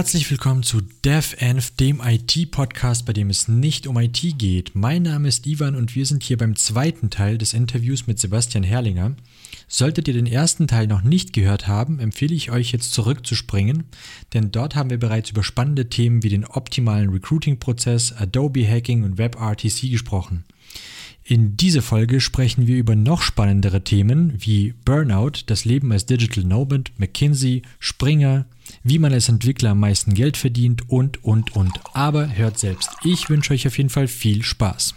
Herzlich willkommen zu DevEnv, dem IT-Podcast, bei dem es nicht um IT geht. Mein Name ist Ivan und wir sind hier beim zweiten Teil des Interviews mit Sebastian Herrlinger. Solltet ihr den ersten Teil noch nicht gehört haben, empfehle ich euch jetzt zurückzuspringen, denn dort haben wir bereits über spannende Themen wie den optimalen Recruiting-Prozess, Adobe Hacking und WebRTC gesprochen. In dieser Folge sprechen wir über noch spannendere Themen wie Burnout, das Leben als Digital Nomad, McKinsey, Springer, wie man als Entwickler am meisten Geld verdient und, und, und. Aber hört selbst. Ich wünsche euch auf jeden Fall viel Spaß.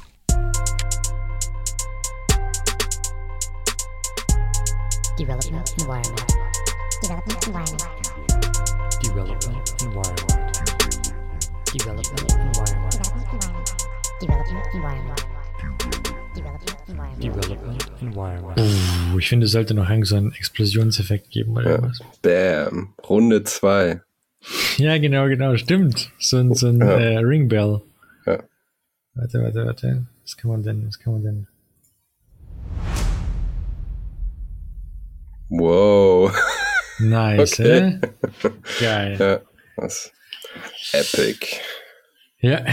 Development environment. Development environment. Development Environment. Development environment. Development environment. Development environment. Development Environment. Oh, ich finde, es sollte noch einen so einen Explosionseffekt geben oder Ja. irgendwas. Bam. Runde 2. Ja, genau, genau, stimmt. So ein, so ein Ja. äh, Ringbell. Ja. Warte, warte, warte. Was kann man denn, was kann man denn? Wow. Nice, Okay. äh? Geil. ja, was. Epic. Ja,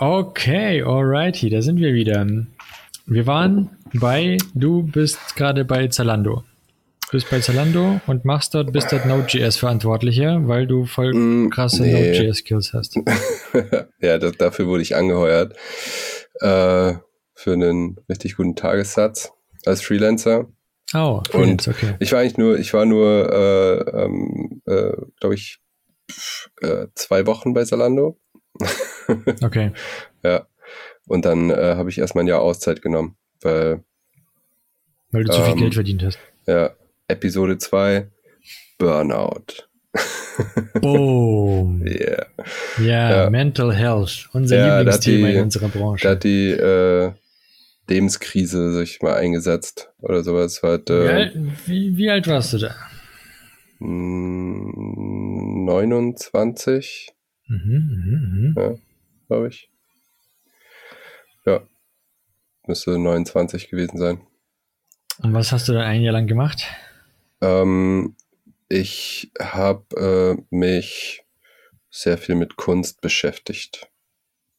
okay, alrighty, da sind wir wieder. Wir waren bei, du bist gerade bei Zalando. Du bist bei Zalando und machst dort, bist dort Node.js-Verantwortlicher, weil du voll Mm, krasse nee. Node.js-Skills hast. ja, das, dafür wurde ich angeheuert. Äh, für einen richtig guten Tagessatz als Freelancer. Oh, Und Freelance, okay. ich war eigentlich nur, ich war nur, äh, ähm, äh, glaube ich, äh, zwei Wochen bei Zalando. Okay. Ja. Und dann äh, habe ich erstmal ein Jahr Auszeit genommen, weil Weil du zu viel Ähm, Geld verdient hast. ja, Episode 2, Burnout. Boom. Yeah. Ja, Ja. Mental Health, unser Ja, da Lieblingsthema die- in unserer Da Branche. hat die äh, Lebenskrise sich mal eingesetzt oder sowas. War halt, äh, Ja, wie, wie alt warst du da? mh, 29, Mhm, mhm, mhm. glaube ich. Ja. Müsste 29 gewesen sein. Und was hast du da ein Jahr lang gemacht? Ähm, ich habe äh, mich sehr viel mit Kunst beschäftigt.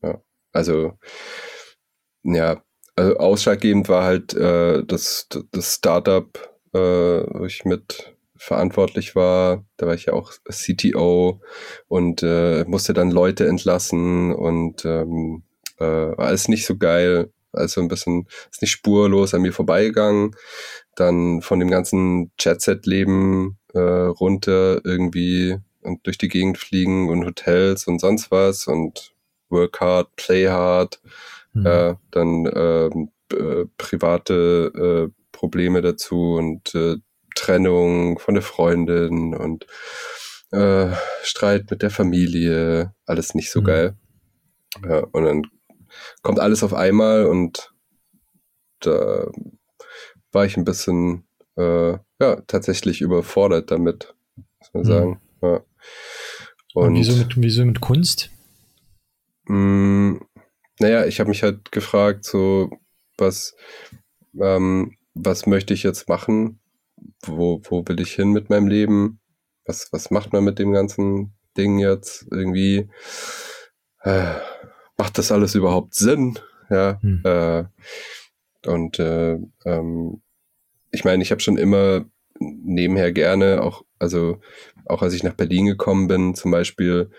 Ja. Also, ja, also ausschlaggebend war halt äh, das, das Startup, äh, wo ich mit verantwortlich war. Da war ich ja auch CTO und äh, musste dann Leute entlassen und ähm, äh, war alles nicht so geil. Also ein bisschen, ist nicht spurlos an mir vorbeigegangen. Dann von dem ganzen Jet-Set-Leben äh, runter irgendwie und durch die Gegend fliegen und Hotels und sonst was und work hard, play hard, Mhm. äh, dann ähm, äh, private äh, Probleme dazu und äh, Trennung von der Freundin und äh, Streit mit der Familie, alles nicht so Mhm. geil. Ja, und dann kommt alles auf einmal und da war ich ein bisschen äh, ja tatsächlich überfordert damit, muss man Mhm. sagen. Ja. Und, wieso, mit, wieso mit Kunst? Mm, naja, ich habe mich halt gefragt, so, was, ähm, was möchte ich jetzt machen? Wo, wo will ich hin mit meinem Leben? Was, was macht man mit dem ganzen Ding jetzt irgendwie? Äh, macht das alles überhaupt Sinn? Ja. Hm. Äh, und äh, ähm, ich meine, ich habe schon immer nebenher gerne, auch, also auch als ich nach Berlin gekommen bin, zum Beispiel,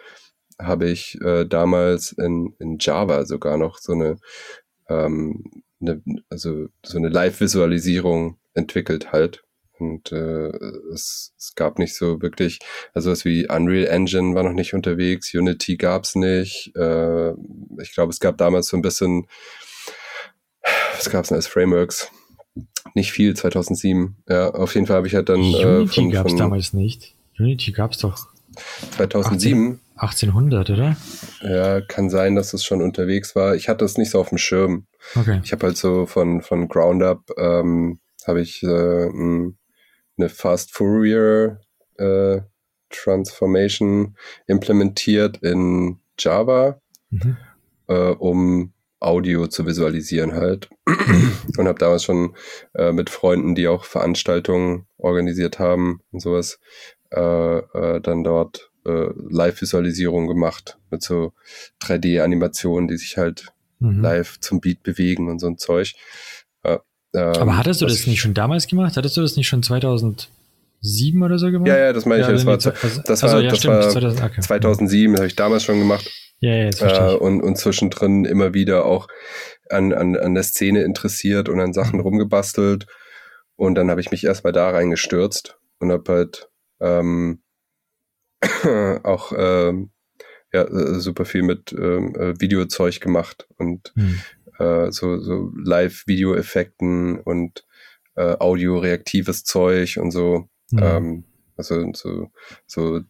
habe ich äh, damals in, in Java sogar noch so eine, ähm, eine also so eine Live-Visualisierung entwickelt halt. Und äh, es, es gab nicht so wirklich, also was wie Unreal Engine war noch nicht unterwegs, Unity gab's nicht. Äh, ich glaube, es gab damals so ein bisschen, was gab's denn als Frameworks? Nicht viel, 2007. Ja, auf jeden Fall habe ich halt dann äh, Unity von, es von damals nicht. Unity gab es doch 2007. 1800, oder? Ja, kann sein, dass es schon unterwegs war. Ich hatte es nicht so auf dem Schirm. Okay. Ich habe halt so von, von Ground Up, ähm, habe ich äh, eine Fast Fourier äh, Transformation implementiert in Java, Mhm. äh, um Audio zu visualisieren halt. Und habe damals schon äh, mit Freunden, die auch Veranstaltungen organisiert haben und sowas, äh, äh, dann dort äh, Live-Visualisierung gemacht mit so 3D-Animationen, die sich halt Mhm. live zum Beat bewegen und so ein Zeug. Ähm, Aber hattest du das ich- nicht schon damals gemacht? Hattest du das nicht schon 2007 oder so gemacht? Ja, ja, das meine ich. Ja, das war, also- das also, war, ja, das stimmt, war 2000, okay. 2007, das habe ich damals schon gemacht. Ja, ja, jetzt verstehe Äh, ich. und, und zwischendrin immer wieder auch an, an, an der Szene interessiert und an Mhm. Sachen rumgebastelt. Und dann habe ich mich erstmal da reingestürzt und habe halt ähm, auch ähm, ja, äh, super viel mit ähm, äh, Videozeug gemacht und Hm. Äh, so, so Live-Video-Effekten und äh, Audio-reaktives Zeug und so. Hm. Ähm, also so, so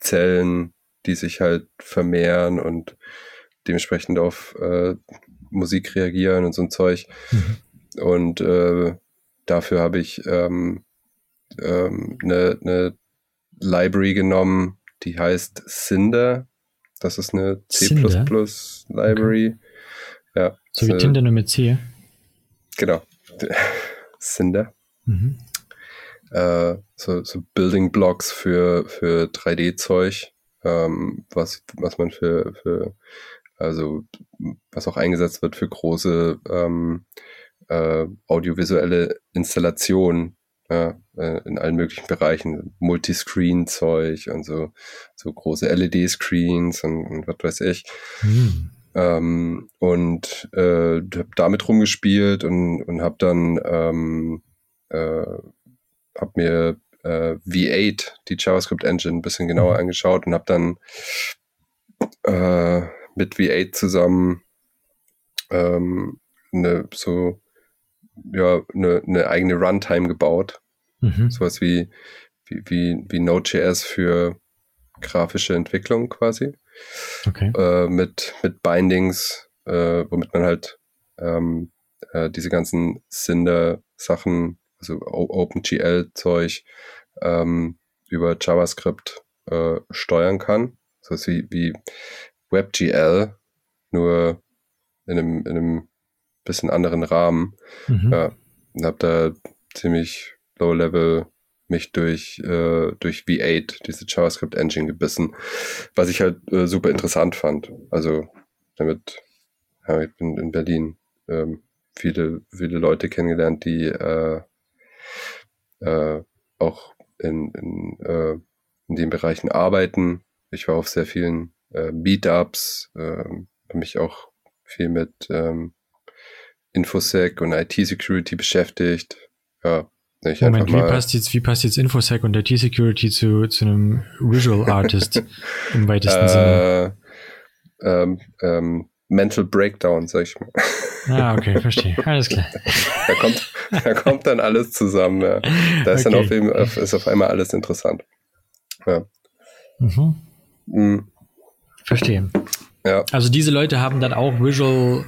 Zellen, die sich halt vermehren und dementsprechend auf äh, Musik reagieren und so ein Zeug. Mhm. Und äh, dafür habe ich ähm, ähm, eine, eine Library genommen, die heißt Cinder. Das ist eine Cinder? C++ Library. Ja, So wie Tinder nur mit C. Genau. Cinder. Mhm. äh, so, so Building Blocks für, für 3D-Zeug, ähm, was, was man für, für, also was auch eingesetzt wird für große ähm, äh, audiovisuelle Installationen ja, äh, in allen möglichen Bereichen, Multiscreen-Zeug und so, so große LED-Screens und, und was weiß ich. Hm. Ähm, und äh, habe damit rumgespielt und, und habe dann ähm, äh, hab mir äh, V8, die JavaScript Engine, ein bisschen genauer Mhm. angeschaut und habe dann äh, mit V8 zusammen ähm, eine so ja eine, eine eigene Runtime gebaut, Mhm. sowas wie wie wie, wie Node.js für grafische Entwicklung quasi Okay. äh, mit, mit Bindings, äh, womit man halt ähm, äh, diese ganzen Cinder-Sachen, also OpenGL-Zeug, ähm, über JavaScript äh, steuern kann. So wie, wie WebGL, nur in einem, in einem bisschen anderen Rahmen. Mhm. Ja, und habe da ziemlich low-level mich durch, äh, durch V8, diese JavaScript-Engine gebissen, was ich halt äh, super interessant fand. Also damit habe ich in, in Berlin ähm, viele, viele Leute kennengelernt, die äh, äh, auch in, in, äh, in den Bereichen arbeiten. Ich war auf sehr vielen äh, Meetups, äh, habe mich auch viel mit ähm, Infosec und IT-Security beschäftigt. Ja, ich Moment, wie passt jetzt, wie passt jetzt Infosec und IT-Security zu, zu einem Visual Artist im weitesten Sinne? äh, ähm, ähm, Mental Breakdown, sag ich mal. Ah, okay, verstehe. Alles klar. da, kommt, da kommt dann alles zusammen. Ja. Da ist dann Okay. auf, eben, auf, ist auf einmal alles interessant. Ja. Mhm. Mhm. Verstehe. ja. Also diese Leute haben dann auch Visual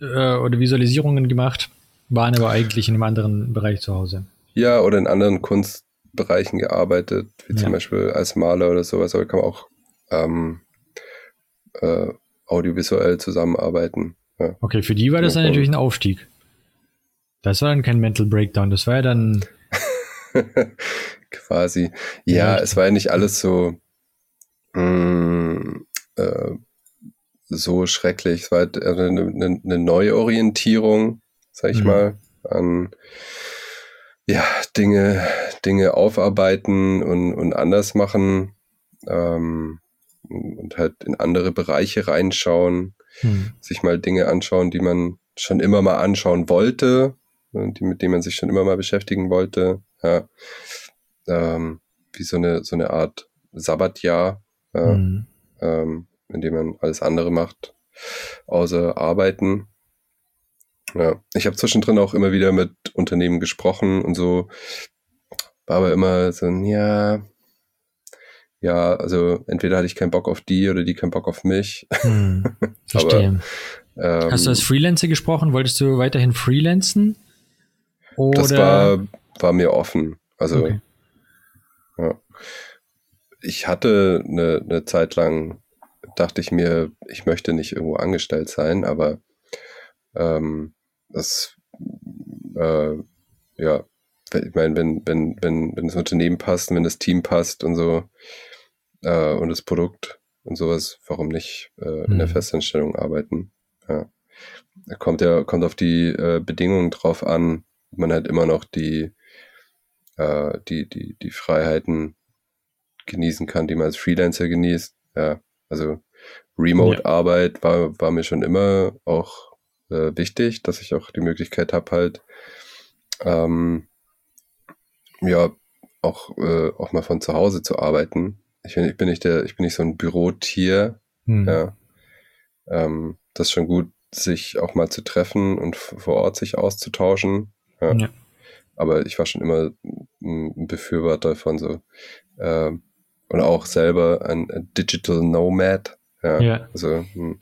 äh, oder Visualisierungen gemacht, waren aber eigentlich in einem anderen Bereich zu Hause. Ja, oder in anderen Kunstbereichen gearbeitet, wie Ja. zum Beispiel als Maler oder sowas, aber kann man auch ähm, äh, audiovisuell zusammenarbeiten. Ja. Okay, für die war das dann natürlich ein Aufstieg. Das war dann kein Mental Breakdown, das war ja dann. Quasi. Ja, Ja, es war ja nicht alles so mh, äh, so schrecklich. Es war halt eine, eine, eine Neuorientierung, sag ich Mhm. mal, an ja, Dinge, Dinge aufarbeiten und, und anders machen ähm, und halt in andere Bereiche reinschauen, Hm. sich mal Dinge anschauen, die man schon immer mal anschauen wollte, und die, mit denen man sich schon immer mal beschäftigen wollte. Ja. Ähm, wie so eine, so eine Art Sabbatjahr, ja, Hm. ähm, in dem man alles andere macht, außer arbeiten. Ja. Ich habe zwischendrin auch immer wieder mit Unternehmen gesprochen und so, war aber immer so, ja, ja, also entweder hatte ich keinen Bock auf die oder die keinen Bock auf mich. Hm. Verstehe. Ähm, Hast du als Freelancer gesprochen? Wolltest du weiterhin freelancen? Oder? Das war, war mir offen. Also Okay. ja. ich hatte eine, eine Zeit lang, dachte ich mir, ich möchte nicht irgendwo angestellt sein, aber ähm, das äh, ja, ich meine, wenn, wenn, wenn, wenn das Unternehmen passt, wenn das Team passt und so äh, und das Produkt und sowas, warum nicht äh, in der Mhm. Festanstellung arbeiten? Ja. Kommt ja, kommt auf die äh, Bedingungen drauf an. Man hat immer noch die, äh, die, die, die Freiheiten genießen kann, die man als Freelancer genießt. Ja, also Remote-Arbeit war, war mir schon immer auch äh, wichtig, dass ich auch die Möglichkeit habe, halt ähm, ja auch, äh, auch mal von zu Hause zu arbeiten. Ich bin, ich bin nicht der, ich bin nicht so ein Bürotier, Hm. ja. Ähm, das ist schon gut, sich auch mal zu treffen und vor Ort sich auszutauschen. Ja. Ja. Aber ich war schon immer ein Befürworter von so ähm, und auch selber ein, Digital Nomad. Ja. Ja. Also ein,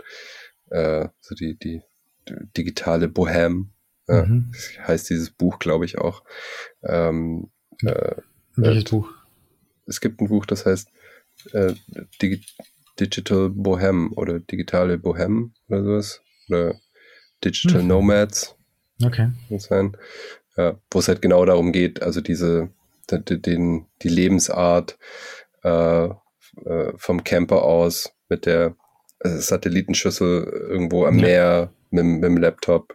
äh, so die, die digitale Bohem. Ja. Mhm. Das heißt dieses Buch, glaube ich, auch. Ähm, äh, Welches Äh, Buch? es gibt ein Buch, das heißt äh, Digi Digital Bohem oder digitale Bohem oder sowas. Oder Digital Mhm. Nomads, Okay. sein. Ja, wo es halt genau darum geht, also diese, den, den, die Lebensart äh, äh, vom Camper aus mit der äh, Satellitenschüssel irgendwo am Ja. Meer mit, mit dem Laptop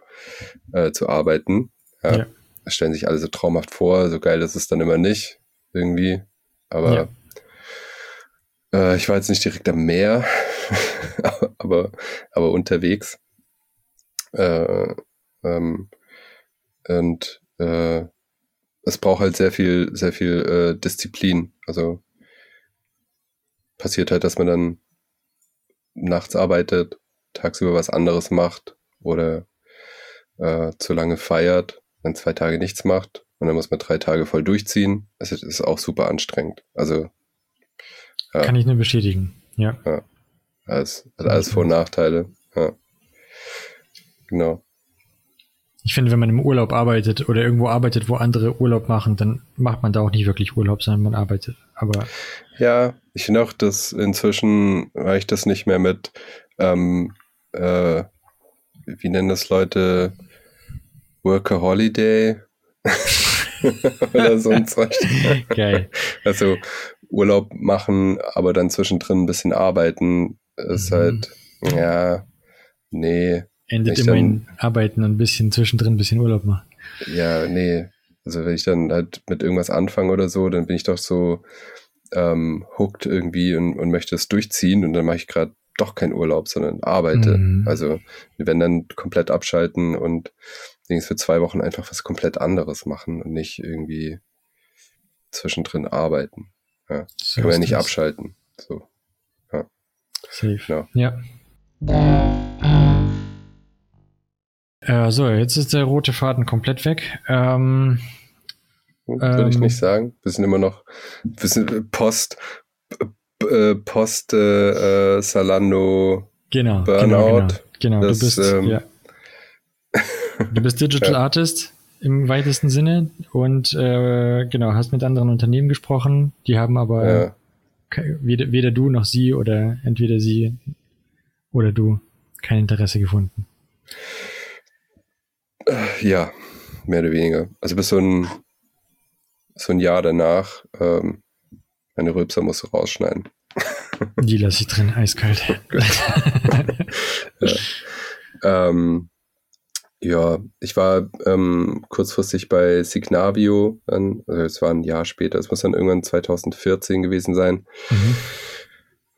äh, zu arbeiten. Ja. Ja. Das stellen sich alle so traumhaft vor, so geil ist es dann immer nicht, irgendwie. Aber Ja. äh, ich war jetzt nicht direkt am Meer, aber, aber unterwegs. Äh, ähm, und äh, es braucht halt sehr viel, sehr viel äh, Disziplin. Also passiert halt, dass man dann nachts arbeitet, tagsüber was anderes macht oder äh, zu lange feiert, dann zwei Tage nichts macht und dann muss man drei Tage voll durchziehen. Es ist, ist auch super anstrengend. Also Ja. Kann ich nur bestätigen. Ja. alles, hat alles Vor- und Nachteile. Ja. Genau. Ich finde, wenn man im Urlaub arbeitet oder irgendwo arbeitet, wo andere Urlaub machen, dann macht man da auch nicht wirklich Urlaub, sondern man arbeitet. Aber Ja, ich finde auch, dass inzwischen reicht das nicht mehr mit, ähm, äh, wie nennen das Leute, Worker Holiday oder so ein Zeug. geil. Also Urlaub machen, aber dann zwischendrin ein bisschen arbeiten, ist Mhm. halt, ja, nee, Endet immer in Arbeiten und ein bisschen zwischendrin ein bisschen Urlaub machen. ja, nee. Also wenn ich dann halt mit irgendwas anfange oder so, dann bin ich doch so ähm, hooked irgendwie und, und möchte es durchziehen und dann mache ich gerade doch keinen Urlaub, sondern arbeite. Mhm. Also wir werden dann komplett abschalten und Dings für zwei Wochen einfach was komplett anderes machen und nicht irgendwie zwischendrin arbeiten. So Können wir ja nicht das. abschalten. So. Safe. Genau. Ja. Äh, so, jetzt ist der rote Faden komplett weg. Ähm, Hm, Würde ich Ähm. nicht sagen. Wir sind immer noch, wir sind Post, äh, Post äh, Salando. genau, Burnout, genau, genau. das, du bist, ähm, ja. Du bist Digital Artist im weitesten Sinne und äh, genau, hast mit anderen Unternehmen gesprochen, die haben aber Ja, weder, weder du noch sie oder entweder sie oder du kein Interesse gefunden. ja, mehr oder weniger. Also bis so ein, so ein Jahr danach, ähm, meine Rülpser musst du rausschneiden. Die lasse ich drin, eiskalt. Ähm, ja, ich war ähm, kurzfristig bei Signavio, dann, also es war ein Jahr später, es muss dann irgendwann 2014 gewesen sein, mhm.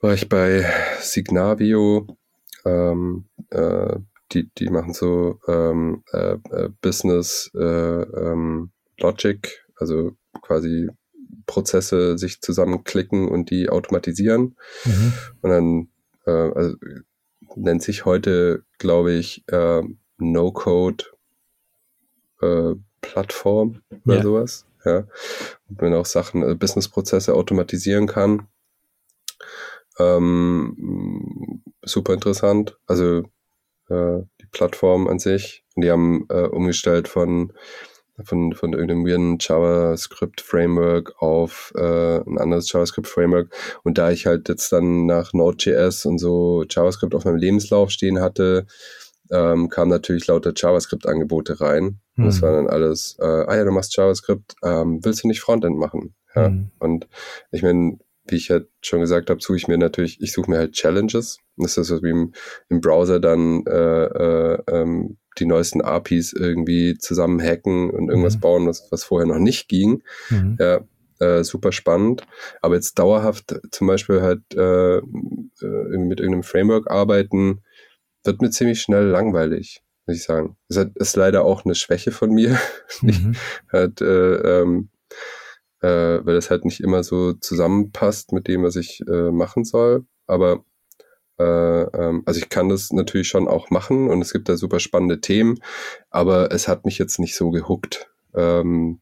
war ich bei Signavio. Ähm, äh, die, die machen so ähm, äh, äh, Business äh, ähm, Logic, also quasi Prozesse sich zusammenklicken und die automatisieren. Mhm. Und dann äh, also, nennt sich heute, glaube ich, äh, No-Code äh, Plattform oder Ja. sowas. Ja. Und man auch Sachen, äh, Businessprozesse automatisieren kann. Ähm, super interessant. Also äh, die Plattform an sich. Und die haben äh, umgestellt von von, von irgendeinem weirden JavaScript-Framework auf äh, ein anderes JavaScript-Framework. Und da ich halt jetzt dann nach Node.js und so JavaScript auf meinem Lebenslauf stehen hatte, ähm, kamen natürlich lauter JavaScript-Angebote rein. Mhm. Das war dann alles, äh, ah ja, du machst JavaScript, ähm, willst du nicht Frontend machen? Ja. Mhm. Und ich meine, wie ich halt schon gesagt habe, suche ich mir natürlich, ich suche mir halt Challenges. Das ist so wie im, im Browser dann äh, äh, ähm, die neuesten APIs irgendwie zusammen hacken und irgendwas mhm. bauen, was, was vorher noch nicht ging. Mhm. Ja, äh, super spannend. Aber jetzt dauerhaft zum Beispiel halt äh, äh, mit irgendeinem Framework arbeiten, wird mir ziemlich schnell langweilig, muss ich sagen. Das ist leider auch eine Schwäche von mir. Mhm. halt, äh, ähm, äh, weil das halt nicht immer so zusammenpasst mit dem, was ich äh, machen soll. Aber also ich kann das natürlich schon auch machen und es gibt da super spannende Themen, aber es hat mich jetzt nicht so gehuckt, ähm,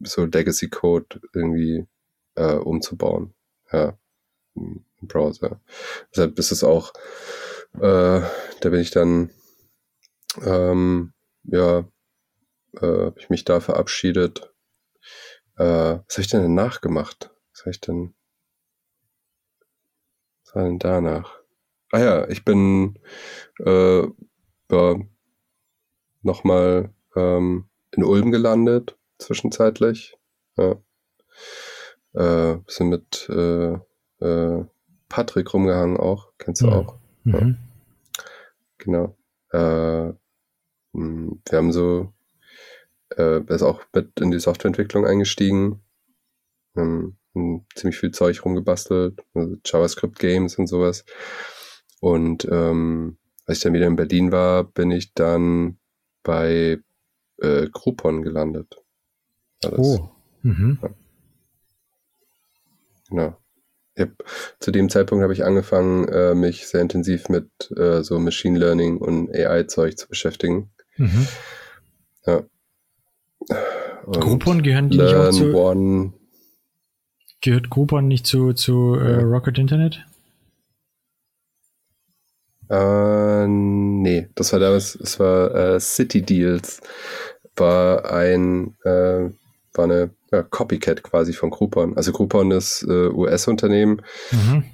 so Legacy Code irgendwie äh, umzubauen. Ja, im Browser. Deshalb ist es auch, äh, da bin ich dann, ähm, ja, äh, habe ich mich da verabschiedet äh, was habe ich denn danach gemacht? Was habe ich denn? War denn danach? Ah ja, ich bin äh, ja, nochmal ähm, in Ulm gelandet, zwischenzeitlich. Ja. Äh, bisschen mit äh, äh, Patrick rumgehangen auch, kennst du mhm. auch. Ja. Mhm. Genau. Äh, hm, wir haben so äh, ist auch mit in die Softwareentwicklung eingestiegen. Ähm, ziemlich viel Zeug rumgebastelt, also JavaScript-Games und sowas. Und ähm, als ich dann wieder in Berlin war, bin ich dann bei äh, Groupon gelandet. Alles. Oh. Mhm. Ja. Genau. Hab, zu dem Zeitpunkt habe ich angefangen, äh, mich sehr intensiv mit äh, so Machine Learning und AI-Zeug zu beschäftigen. Mhm. Ja. Und Groupon gehören die nicht auch zu. One. Gehört Groupon nicht zu, zu äh, Rocket Internet? Äh, nee, das war damals, es war äh, City Deals, war ein, äh, war eine ja, Copycat quasi von Groupon. Also Groupon ist äh, US-Unternehmen, mhm.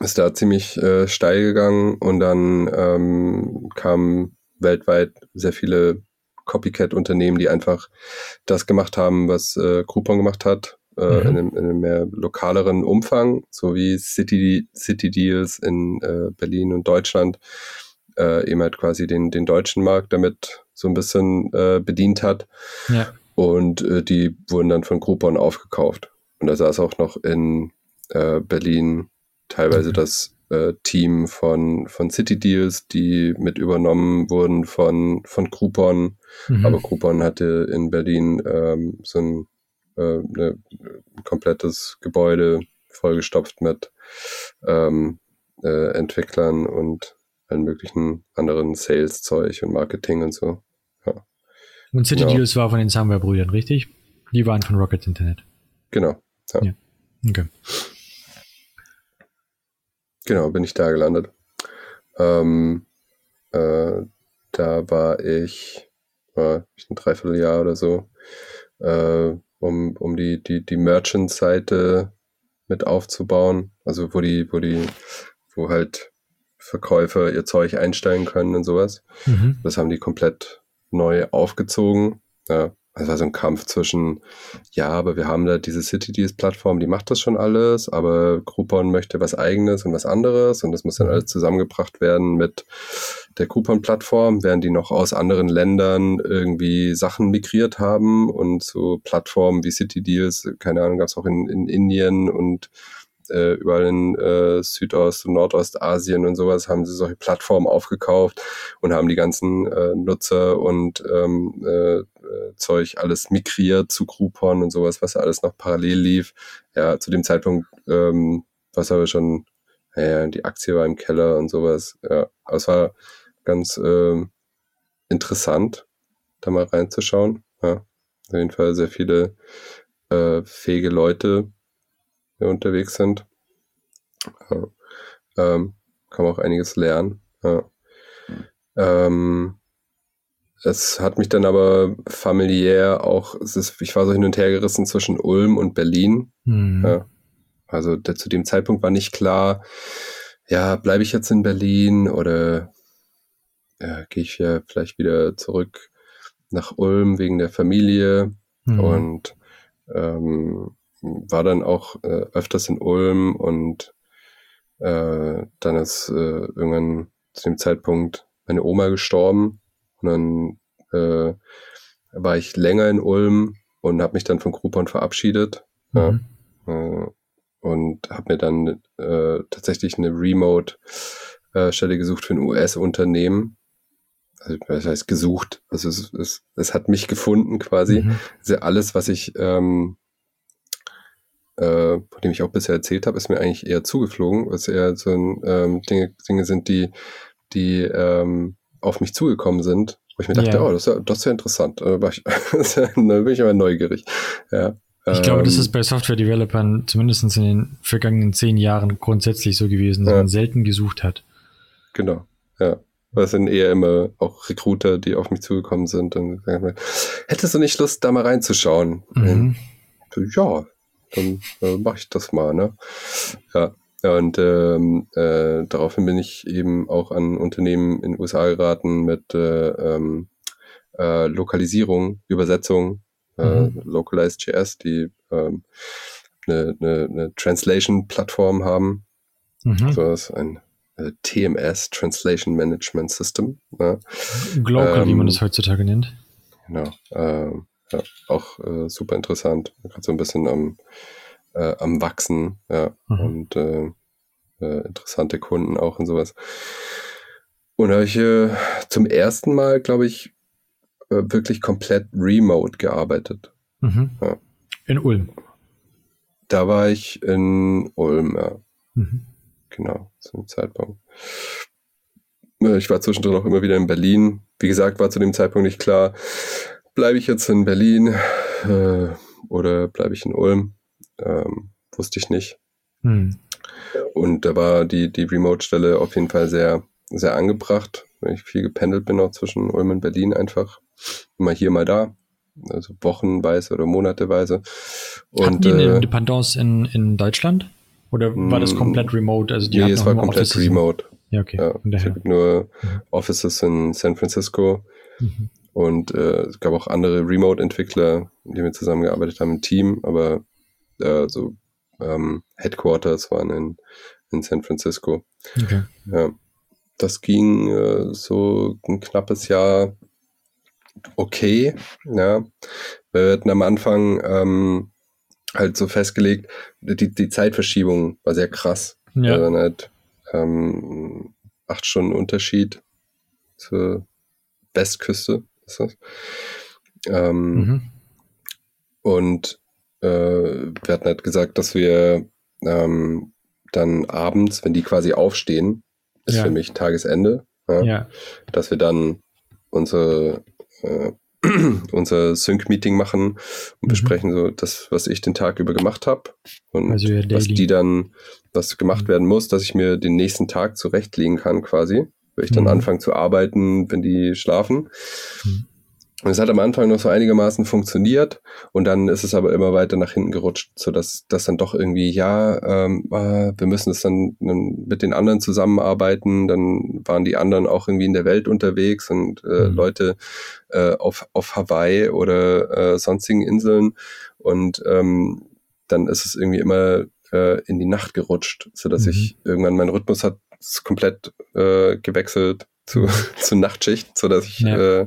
ist da ziemlich äh, steil gegangen und dann ähm, kamen weltweit sehr viele Copycat-Unternehmen, die einfach das gemacht haben, was äh, Groupon gemacht hat, äh, mhm. in, einem, in, einem, mehr lokaleren Umfang, so wie City, City Deals in äh, Berlin und Deutschland, äh, eben halt quasi den, den deutschen Markt damit so ein bisschen äh, bedient hat. Ja. Und äh, die wurden dann von Groupon aufgekauft. Und da saß auch noch in äh, Berlin teilweise mhm. das äh, Team von, von City Deals, die mit übernommen wurden von, von Groupon. Mhm. Aber Groupon hatte in Berlin ähm, so ein, äh, ne, ein komplettes Gebäude vollgestopft mit ähm, äh, Entwicklern und allen möglichen anderen Sales-Zeug und Marketing und so. Ja. Und City genau. Deals war von den Samwer-Brüdern, richtig? Die waren von Rocket Internet. Genau. Ja. ja. Okay. Genau, bin ich da gelandet. Ähm, äh, da war ich, war ich ein Dreivierteljahr oder so, äh, um, um die, die, die Merchant-Seite mit aufzubauen. Also wo die, wo die, wo halt Verkäufer ihr Zeug einstellen können und sowas. Mhm. Das haben die komplett neu aufgezogen. Ja, es war so ein Kampf zwischen, ja, aber wir haben da diese City-Deals-Plattform, die macht das schon alles, aber Groupon möchte was eigenes und was anderes und das muss dann alles zusammengebracht werden mit der Groupon-Plattform, während die noch aus anderen Ländern irgendwie Sachen migriert haben und so Plattformen wie City-Deals, keine Ahnung, gab es auch in, in Indien und äh, überall in äh, Südost- und Nordostasien und sowas haben sie solche Plattformen aufgekauft und haben die ganzen äh, Nutzer und ähm, äh, Zeug alles migriert zu Groupon und sowas, was alles noch parallel lief. Ja, zu dem Zeitpunkt, ähm, was aber schon, ja, die Aktie war im Keller und sowas. Ja, aber es war ganz äh, interessant, da mal reinzuschauen. Ja, auf jeden Fall sehr viele äh, fähige Leute, unterwegs sind. Ja. Ähm, kann man auch einiges lernen. Ja. Ähm, es hat mich dann aber familiär auch, ist, ich war so hin und her gerissen zwischen Ulm und Berlin. Mhm. Ja. Also der, zu dem Zeitpunkt war nicht klar, ja, bleibe ich jetzt in Berlin oder ja, gehe ich ja vielleicht wieder zurück nach Ulm wegen der Familie mhm. und ähm, war dann auch äh, öfters in Ulm und äh, dann ist äh, irgendwann zu dem Zeitpunkt meine Oma gestorben und dann äh, war ich länger in Ulm und habe mich dann von Groupon verabschiedet mhm. ja, äh, und habe mir dann äh, tatsächlich eine Remote-Stelle äh, gesucht für ein US-Unternehmen. Also, was heißt gesucht? Also es, es, es hat mich gefunden quasi. Mhm. Also alles, was ich ähm, äh, von dem ich auch bisher erzählt habe, ist mir eigentlich eher zugeflogen, was eher so ein, ähm, Dinge, Dinge sind, die, die ähm, auf mich zugekommen sind, wo ich mir dachte, ja. oh, das ist ja, das ist ja interessant. Da, war ich, da bin ich immer neugierig. Ja. Ich glaube, das ähm, ist bei Software-Developern zumindest in den vergangenen zehn Jahren grundsätzlich so gewesen, dass ja. man selten gesucht hat. Genau, ja. Das sind eher immer auch Recruiter, die auf mich zugekommen sind und sagen, hättest du nicht Lust, da mal reinzuschauen? Mhm. Ja, dann äh, mache ich das mal, ne? Ja. Und ähm, äh, daraufhin bin ich eben auch an Unternehmen in den USA geraten mit äh, ähm, äh, Lokalisierung, Übersetzung, äh, mhm. Localized JS, die ähm, eine, eine, eine Translation-Plattform haben. Mhm. So ist ein äh, TMS, Translation Management System. Ne? Global, ähm, wie man das heutzutage nennt. Genau. Ähm, ja, auch äh, super interessant. Gerade so ein bisschen am, äh, am Wachsen, ja, mhm. und äh, äh, interessante Kunden auch und sowas. Und habe ich äh, zum ersten Mal, glaube ich, äh, wirklich komplett remote gearbeitet. Mhm. Ja. In Ulm. Da war ich in Ulm, ja. Mhm. Genau, zum Zeitpunkt. Ich war zwischendrin auch immer wieder in Berlin. Wie gesagt, war zu dem Zeitpunkt nicht klar, bleibe ich jetzt in Berlin äh, oder bleibe ich in Ulm? Ähm, wusste ich nicht. Hm. Und da war die, die Remote-Stelle auf jeden Fall sehr, sehr angebracht, weil ich viel gependelt bin auch zwischen Ulm und Berlin einfach. Mal hier, mal da. Also wochenweise oder monateweise. Und, Hatten die eine äh, Dependance in, in Deutschland? Oder war das hm. komplett remote? Also die nee, es war komplett Offices remote. Ja, okay. Ja, es gibt nur. Offices in San Francisco. Mhm. Und äh, es gab auch andere Remote-Entwickler, die wir zusammengearbeitet haben im Team, aber äh, so ähm, Headquarters waren in, in San Francisco. Okay. Ja, das ging äh, so ein knappes Jahr okay. Ja. Wir hatten am Anfang ähm, halt so festgelegt, die, die Zeitverschiebung war sehr krass. Ja. Also halt, ähm, acht Stunden Unterschied zur Westküste ist das. Ähm, mhm. Und äh, wir hatten halt gesagt, dass wir ähm, dann abends, wenn die quasi aufstehen, ist ja. für mich Tagesende, ja, ja. dass wir dann unsere äh, unser Sync-Meeting machen und mhm. besprechen so das, was ich den Tag über gemacht habe und also was die dann, was gemacht mhm. werden muss, dass ich mir den nächsten Tag zurechtlegen kann quasi, weil ich dann mhm. anfange zu arbeiten, wenn die schlafen. Mhm. Und es hat am Anfang noch so einigermaßen funktioniert und dann ist es aber immer weiter nach hinten gerutscht, so dass das dann doch irgendwie, ja, ähm, äh, wir müssen es dann, dann mit den anderen zusammenarbeiten. Dann waren die anderen auch irgendwie in der Welt unterwegs und äh, mhm. Leute äh, auf, auf Hawaii oder äh, sonstigen Inseln. Und ähm, dann ist es irgendwie immer äh, in die Nacht gerutscht, so dass mhm. ich irgendwann mein Rhythmus hat komplett äh, gewechselt zu, zu Nachtschicht, so dass ich ja. äh,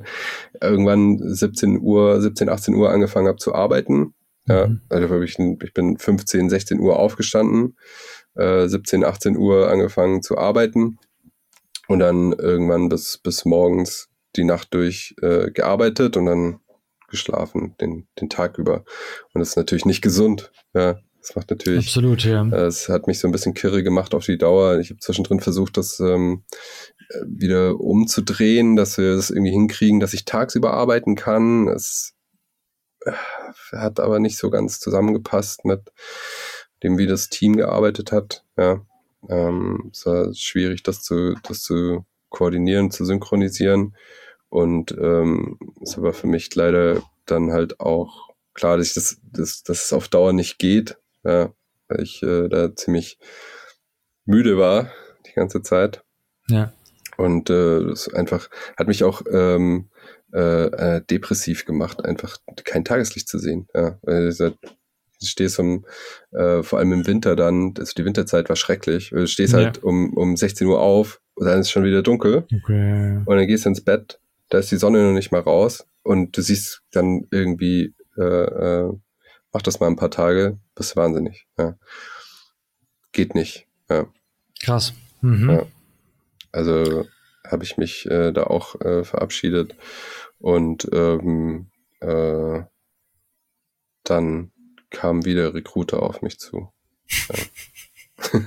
irgendwann 17 Uhr, 17, 18 Uhr angefangen habe zu arbeiten. Ja, mhm. also ich, ich bin 15, 16 Uhr aufgestanden, äh, 17, 18 Uhr angefangen zu arbeiten und dann irgendwann bis, bis morgens die Nacht durch äh, gearbeitet und dann geschlafen den, den Tag über. Und das ist natürlich nicht gesund. Ja, das macht natürlich. Absolut, ja. Äh, es hat mich so ein bisschen kirre gemacht auf die Dauer. Ich habe zwischendrin versucht, das ähm, wieder umzudrehen, dass wir das irgendwie hinkriegen, dass ich tagsüber arbeiten kann. Es äh, hat aber nicht so ganz zusammengepasst mit dem, wie das Team gearbeitet hat. Ja, ähm, es war schwierig, das zu, das zu koordinieren, zu synchronisieren. Und ähm, es war für mich leider dann halt auch klar, dass, ich das, dass, dass es auf Dauer nicht geht, ja, weil ich äh, da ziemlich müde war die ganze Zeit. Ja. Und äh, das einfach hat mich auch ähm, äh, äh, depressiv gemacht, einfach kein Tageslicht zu sehen. Ja, weil du stehst um, äh, vor allem im Winter dann, also die Winterzeit war schrecklich. Du stehst Ja. halt um, um 16 Uhr auf und dann ist es schon wieder dunkel Okay. und dann gehst du ins Bett, da ist die Sonne noch nicht mal raus und du siehst dann irgendwie, äh, äh, mach das mal ein paar Tage, bist wahnsinnig. Ja. Geht nicht. Ja. Krass. Mhm. Ja. Also habe ich mich äh, da auch äh, verabschiedet und ähm, äh, dann kam wieder Recruiter auf mich zu. Ja.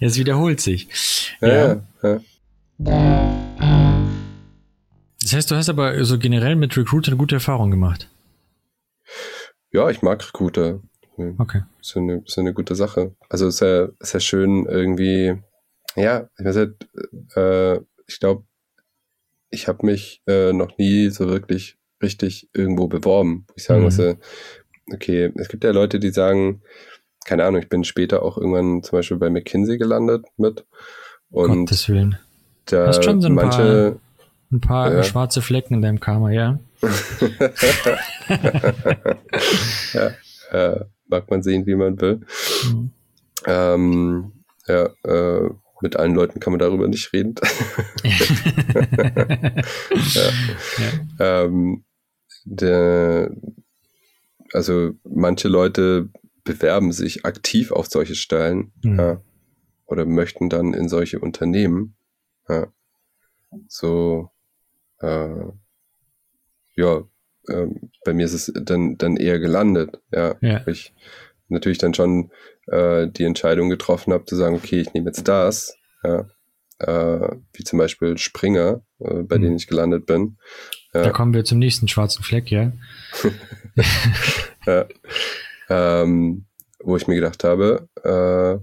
Es wiederholt sich. Ja, ja. ja. Das heißt, du hast aber so generell mit Recruitern gute Erfahrungen gemacht. Ja ich mag Recruiter. Okay. ist ja eine, ja eine gute Sache. Also ist ja, ist ja schön irgendwie, ja, ich weiß nicht, äh, ich glaube, ich habe mich äh, noch nie so wirklich richtig irgendwo beworben, wo ich sagen Mhm. muss, äh, okay, es gibt ja Leute, die sagen, keine Ahnung, ich bin später auch irgendwann zum Beispiel bei McKinsey gelandet mit und Gottes Willen. da Hast schon so ein manche, Ein paar Ja. schwarze Flecken in deinem Karma, ja. äh, mag man sehen, wie man will. Mhm. Ähm, ja, äh, mit allen Leuten kann man darüber nicht reden. ähm, der, also manche Leute bewerben sich aktiv auf solche Stellen Mhm. ja, oder möchten dann in solche Unternehmen. Ja, so, äh, ja, ähm, bei mir ist es dann, dann eher gelandet. Ja, Ja. ich natürlich dann schon äh, die Entscheidung getroffen habe, zu sagen, okay, ich nehme jetzt das, ja, äh, wie zum Beispiel Springer, äh, bei Mhm. denen ich gelandet bin. Da kommen wir zum nächsten schwarzen Fleck, ja. ja, ähm, wo ich mir gedacht habe, äh,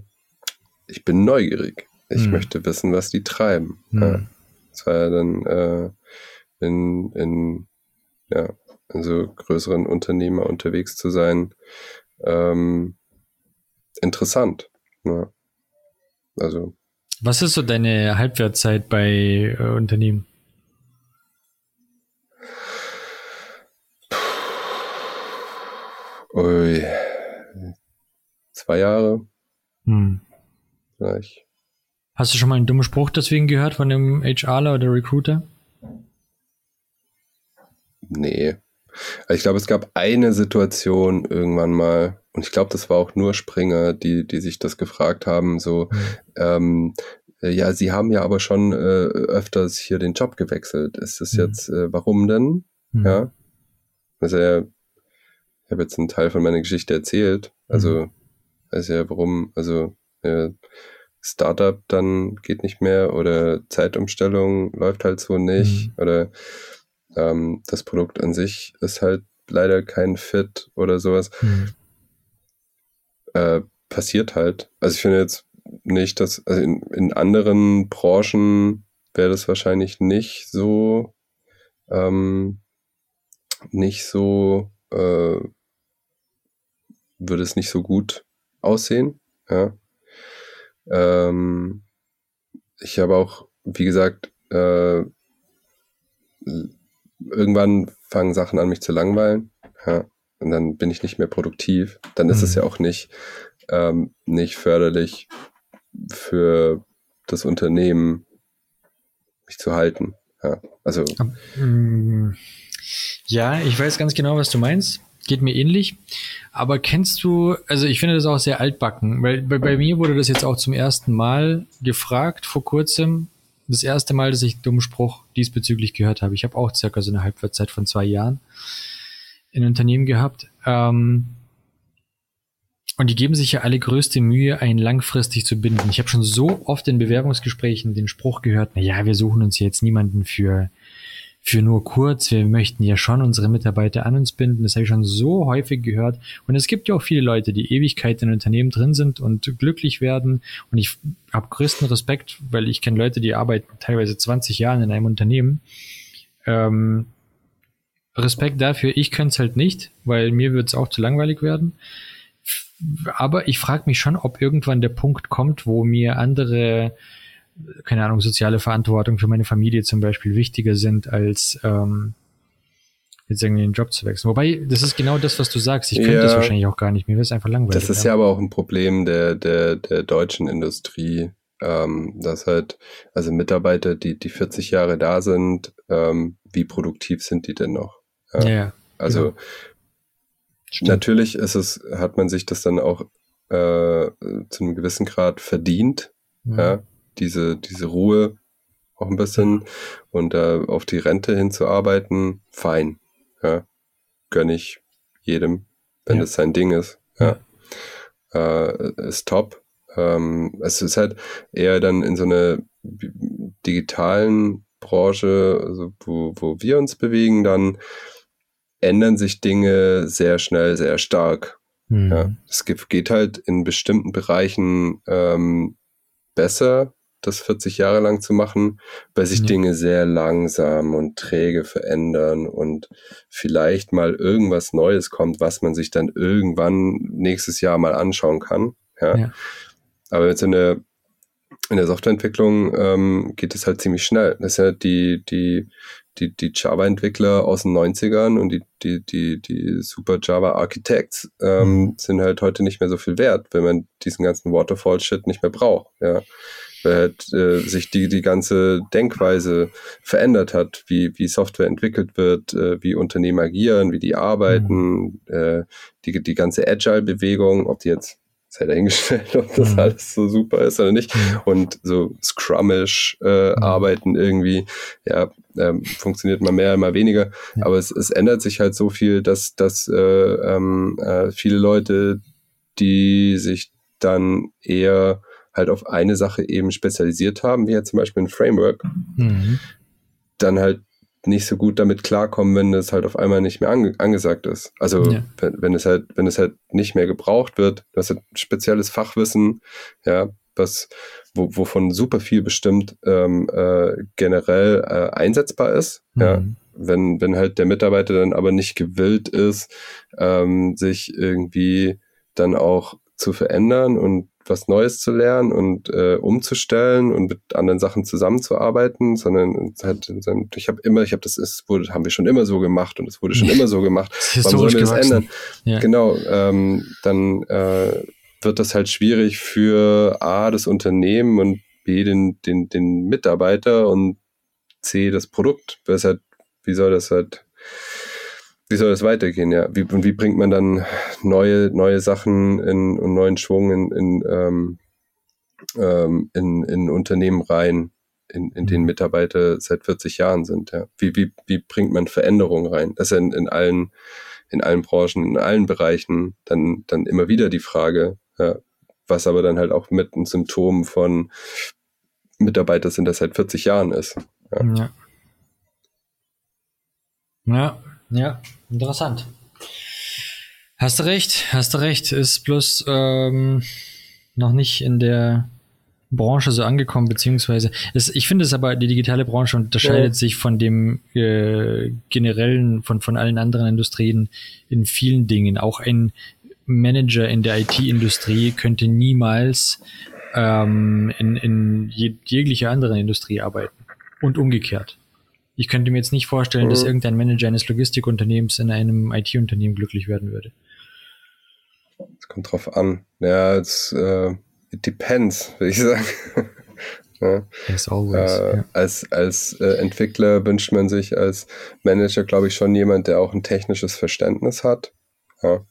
ich bin neugierig. Ich Mhm. möchte wissen, was die treiben. Mhm. Das war ja dann äh, in, in, ja, in so größeren Unternehmer unterwegs zu sein. Ähm, interessant. Ja. Also, Was ist so deine Halbwertszeit bei äh, Unternehmen? ui, zwei Jahre Hm. vielleicht. Hast du schon mal einen dummen Spruch deswegen gehört von dem HRler oder Recruiter? Nee. Also ich glaube, es gab eine Situation irgendwann mal, und ich glaube, das war auch nur Springer, die, die sich das gefragt haben, so, ähm, äh, ja, sie haben ja aber schon äh, öfters hier den Job gewechselt. Ist das Mhm. jetzt, äh, warum denn? Hm. Ja. Also ja, ich habe jetzt einen Teil von meiner Geschichte erzählt. Also, also ja, warum, also äh, Startup dann geht nicht mehr oder Zeitumstellung läuft halt so nicht Mhm. oder ähm, das Produkt an sich ist halt leider kein Fit oder sowas. Hm. Äh, passiert halt. Also ich finde jetzt nicht, dass, also in, in anderen Branchen wäre das wahrscheinlich nicht so, ähm, nicht so, äh, würde es nicht so gut aussehen. Ja. Ähm, ich habe auch, wie gesagt, äh, irgendwann fangen Sachen an, mich zu langweilen. Ja. Und dann bin ich nicht mehr produktiv. Dann ist es Mhm. ja auch nicht, ähm, nicht förderlich für das Unternehmen, mich zu halten. Ja. Also, Mm, Ja, ich weiß ganz genau, was du meinst. Geht mir ähnlich. Aber kennst du, also ich finde das auch sehr altbacken, weil bei, bei mir wurde das jetzt auch zum ersten Mal gefragt vor kurzem. Das erste Mal, dass ich einen dummen Spruch diesbezüglich gehört habe. Ich habe auch circa so eine Halbwertszeit von zwei Jahren in Unternehmen gehabt. Ähm, und die geben sich ja alle größte Mühe, einen langfristig zu binden. Ich habe schon so oft in Bewerbungsgesprächen den Spruch gehört, na ja, wir suchen uns jetzt niemanden für, für nur kurz. Wir möchten ja schon unsere Mitarbeiter an uns binden. Das habe ich schon so häufig gehört. Und es gibt ja auch viele Leute, die Ewigkeit in Unternehmen drin sind und glücklich werden. Und ich habe größten Respekt, weil ich kenne Leute, die arbeiten teilweise 20 Jahre in einem Unternehmen. Ähm, Respekt dafür. Ich könnte es halt nicht, weil mir wird es auch zu langweilig werden. Aber ich frage mich schon, ob irgendwann der Punkt kommt, wo mir andere keine Ahnung, soziale Verantwortung für meine Familie zum Beispiel wichtiger sind als ähm, jetzt irgendwie einen Job zu wechseln. Wobei, das ist genau das, was du sagst. Ich könnte Ja. das wahrscheinlich auch gar nicht. Mir wäre es einfach langweilig. Das ist ja aber auch ein Problem der, der, der deutschen Industrie, ähm, dass halt, also Mitarbeiter, die, die 40 Jahre da sind, ähm, wie produktiv sind die denn noch? Ja, ja. Also Genau. Natürlich ist es, hat man sich das dann auch äh, zu einem gewissen Grad verdient, Mhm. ja, diese, diese Ruhe auch ein bisschen und äh, auf die Rente hinzuarbeiten, fein. Ja. Gönne ich jedem, wenn Ja. das sein Ding ist. Ja. Äh, ist top. Ähm, es ist halt eher dann in so einer digitalen Branche, also wo, wo wir uns bewegen, dann ändern sich Dinge sehr schnell, sehr stark. Mhm. Ja, es ge- geht halt in bestimmten Bereichen ähm, besser, das 40 Jahre lang zu machen, weil sich Ja. Dinge sehr langsam und träge verändern und vielleicht mal irgendwas Neues kommt, was man sich dann irgendwann nächstes Jahr mal anschauen kann. Ja. Ja. Aber jetzt in der, in der Softwareentwicklung ähm, geht es halt ziemlich schnell. Das ist ja die, die, die, die Java-Entwickler aus den 90ern und die, die, die, die Super Java Architects ähm, sind halt heute nicht mehr so viel wert, wenn man diesen ganzen Waterfall-Shit nicht mehr braucht. Ja. Weil halt, äh, sich die, die ganze Denkweise verändert hat, wie, wie Software entwickelt wird, äh, wie Unternehmen agieren, wie die arbeiten, äh, die, die ganze Agile-Bewegung, ob die jetzt sei dahingestellt, ob das Mhm. alles so super ist oder nicht. Mhm. Und so Scrummish äh, Mhm. arbeiten irgendwie, ja, ähm, funktioniert mal mehr, mal weniger. Ja. Aber es, es ändert sich halt so viel, dass, dass äh, ähm, äh, viele Leute, die sich dann eher halt auf eine Sache eben spezialisiert haben, wie jetzt zum Beispiel ein Framework, Mhm. dann halt nicht so gut damit klarkommen, wenn das halt auf einmal nicht mehr ange angesagt ist. Also Ja. wenn, wenn es halt, wenn es halt nicht mehr gebraucht wird, das ist halt spezielles Fachwissen, ja, was, wo, wovon super viel bestimmt ähm, äh, generell äh, einsetzbar ist. Ja, Mhm. wenn, wenn halt der Mitarbeiter dann aber nicht gewillt ist, ähm, sich irgendwie dann auch zu verändern und was Neues zu lernen und äh, umzustellen und mit anderen Sachen zusammenzuarbeiten, sondern es hat, ich habe immer, ich habe das ist, wurde, haben wir schon immer so gemacht und es wurde schon immer so gemacht. Warum sollen wir das ändern? Ja. Genau, ähm, dann äh, wird das halt schwierig für A, das Unternehmen und B, den, den, den Mitarbeiter und C, das Produkt. Das halt, wie soll das halt, wie soll das weitergehen, ja? Wie, und wie bringt man dann neue, neue Sachen in, und neuen Schwung in, in, ähm, ähm, in, in Unternehmen rein, in, in denen. Mitarbeiter seit 40 Jahren sind, ja? Wie, wie, wie bringt man Veränderungen rein? Das ist ja in, in allen, in allen Branchen, in allen Bereichen dann, dann immer wieder die Frage, ja, was aber dann halt auch mit ein Symptom von Mitarbeiter sind, das seit 40 Jahren ist. Ja. Ja, ja, interessant. Hast du recht, hast du recht. Ist bloß ähm, noch nicht in der Branche so angekommen, beziehungsweise es, ich finde es aber, die digitale Branche unterscheidet Ja. sich von dem äh, generellen, von, von allen anderen Industrien in vielen Dingen. Auch ein Manager in der IT-Industrie könnte niemals ähm, in, in je, jeglicher anderen Industrie arbeiten. Und umgekehrt. Ich könnte mir jetzt nicht vorstellen, dass Mhm. irgendein Manager eines Logistikunternehmens in einem IT-Unternehmen glücklich werden würde. Es kommt drauf an. Ja, es äh, it depends, würde ich sagen. ja. As always. Äh, ja. Als, als äh, Entwickler wünscht man sich als Manager, glaube ich, schon jemand, der auch ein technisches Verständnis hat. Ja.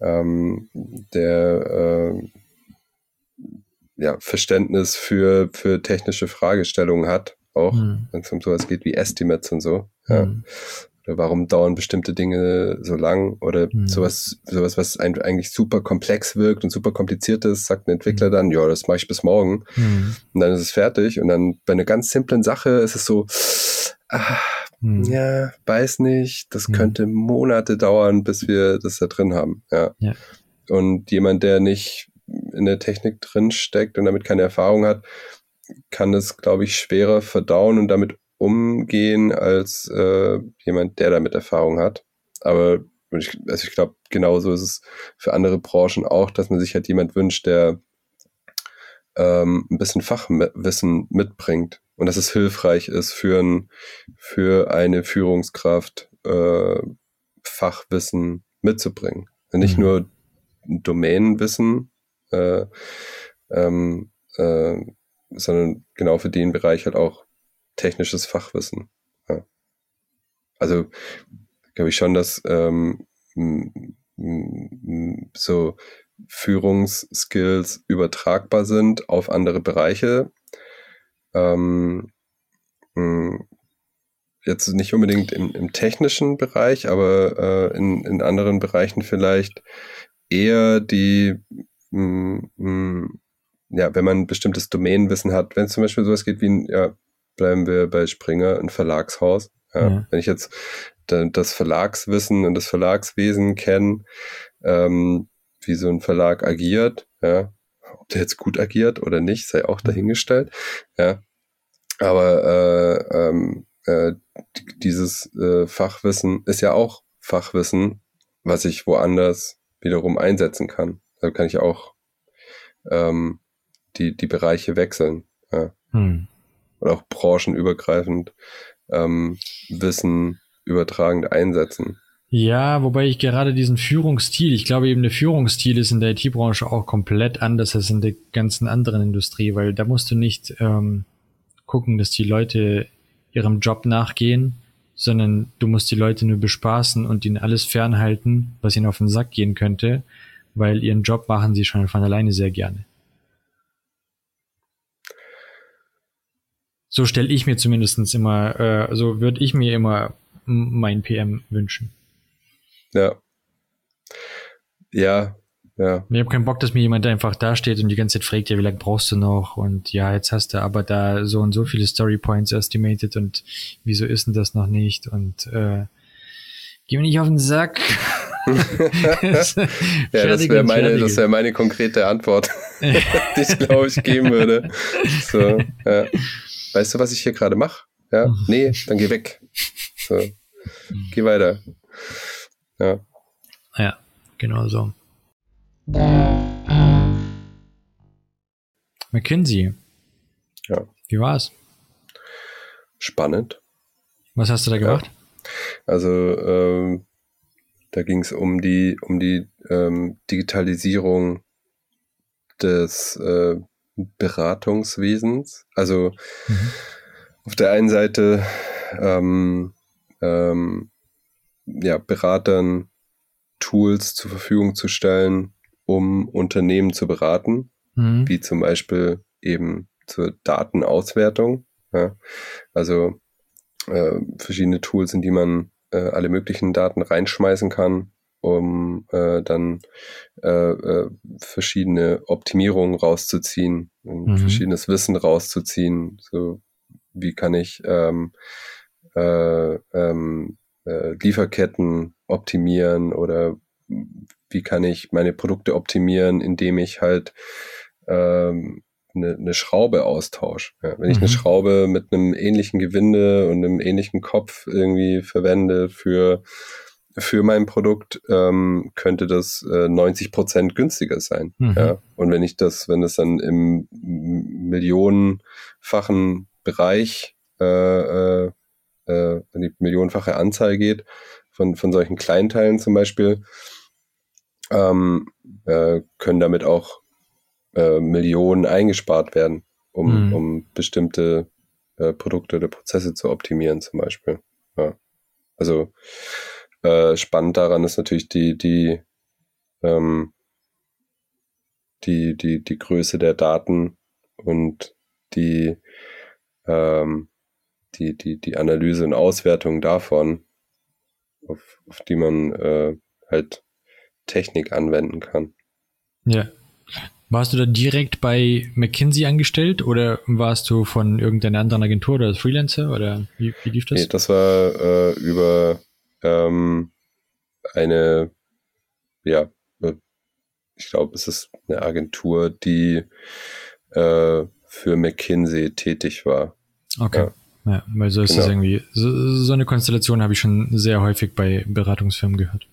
Ähm, der äh, ja, Verständnis für, für technische Fragestellungen hat, auch Hm. wenn es um sowas geht wie Estimates und so. Ja. Hm. Oder warum dauern bestimmte Dinge so lang? Oder Mhm. sowas, sowas, was eigentlich super komplex wirkt und super kompliziert ist, sagt ein Entwickler dann, ja, das mache ich bis morgen. Hm. Und dann ist es fertig. Und dann bei einer ganz simplen Sache ist es so, ah, Hm. ja, weiß nicht, das Mhm. könnte Monate dauern, bis wir das da drin haben. Ja. Ja. Und jemand, der nicht in der Technik drin steckt und damit keine Erfahrung hat, kann es, glaube ich, schwerer verdauen und damit umgehen als äh, jemand, der damit Erfahrung hat. Aber ich, also ich glaube, genauso ist es für andere Branchen auch, dass man sich halt jemand wünscht, der ähm, ein bisschen Fachwissen mitbringt und dass es hilfreich ist für, ein, für eine Führungskraft, äh, Fachwissen mitzubringen. Nicht mhm. nur Domänenwissen, äh, ähm, äh, sondern genau für den Bereich halt auch technisches Fachwissen. Ja. Also glaube ich schon, dass ähm, so Führungsskills übertragbar sind auf andere Bereiche. Ähm, jetzt nicht unbedingt im, im technischen Bereich, aber äh, in, in anderen Bereichen vielleicht eher die, mh, mh, ja, wenn man ein bestimmtes Domänenwissen hat, wenn es zum Beispiel sowas geht wie ein, ja, bleiben wir bei Springer, ein Verlagshaus. Ja, ja. Wenn ich jetzt das Verlagswissen und das Verlagswesen kenne, ähm, wie so ein Verlag agiert, ja, ob der jetzt gut agiert oder nicht, sei auch dahingestellt, ja. Aber äh, ähm, äh, dieses äh, Fachwissen ist ja auch Fachwissen, was ich woanders wiederum einsetzen kann. Da kann ich auch ähm, die, die Bereiche wechseln. Ja. Hm. Oder auch branchenübergreifend ähm, Wissen übertragend einsetzen. Ja, wobei ich gerade diesen Führungsstil, ich glaube eben der Führungsstil ist in der IT-Branche auch komplett anders als in der ganzen anderen Industrie, weil da musst du nicht ähm, gucken, dass die Leute ihrem Job nachgehen, sondern du musst die Leute nur bespaßen und ihnen alles fernhalten, was ihnen auf den Sack gehen könnte, weil ihren Job machen sie schon von alleine sehr gerne. So stelle ich mir zumindestens immer, äh, so würde ich mir immer mein PM wünschen. Ja. Ja, ja. Ich habe keinen Bock, dass mir jemand einfach da steht und die ganze Zeit fragt, ja, wie lange brauchst du noch? Und ja, jetzt hast du aber da so und so viele Story Points estimated und wieso ist denn das noch nicht? Und äh, geh mir nicht auf den Sack. ja, das wäre meine, das wäre meine konkrete Antwort, die ich glaube ich geben würde. So, ja. Weißt du, was ich hier gerade mache? Ja, mhm. nee, dann geh weg. So, geh weiter. Ja. Ja, genau so. McKinsey. Ja. Wie war's? Spannend. Was hast du da gemacht? Ja. Also ähm, da ging es um die um die ähm, Digitalisierung des äh, Beratungswesens. Also mhm. auf der einen Seite ähm, ähm, ja, Beratern Tools zur Verfügung zu stellen, um Unternehmen zu beraten, mhm. wie zum Beispiel eben zur Datenauswertung. Ja. Also äh, verschiedene Tools, in die man äh, alle möglichen Daten reinschmeißen kann, um äh, dann äh, äh, verschiedene Optimierungen rauszuziehen, mhm. verschiedenes Wissen rauszuziehen. So wie kann ich ähm, äh, ähm, äh, Lieferketten optimieren oder wie kann ich meine Produkte optimieren, indem ich halt ähm, eine, eine Schraube austausche. Ja, wenn mhm. ich eine mhm. Schraube mit einem ähnlichen Gewinde und einem ähnlichen Kopf irgendwie verwende für für mein Produkt ähm, könnte das äh, 90 Prozent günstiger sein. Mhm. Ja? Und wenn ich das, wenn es dann im millionenfachen Bereich, äh, äh, äh, wenn die millionenfache Anzahl geht von, von solchen Kleinteilen zum Beispiel, ähm, äh, können damit auch äh, Millionen eingespart werden, um, mhm. um bestimmte äh, Produkte oder Prozesse zu optimieren zum Beispiel. Ja. Also äh, spannend daran ist natürlich die, die, ähm, die, die, die Größe der Daten und die, ähm, die, die, die Analyse und Auswertung davon, auf, auf die man äh, halt Technik anwenden kann. Ja. Warst du da direkt bei McKinsey angestellt oder warst du von irgendeiner anderen Agentur oder Freelancer oder wie, wie lief das? Nee, das war äh, über ähm, eine, ja, ich glaube, es ist eine Agentur, die äh, für McKinsey tätig war. Okay. Ja. ja weil so ist genau. es irgendwie. So, so eine Konstellation habe ich schon sehr häufig bei Beratungsfirmen gehört.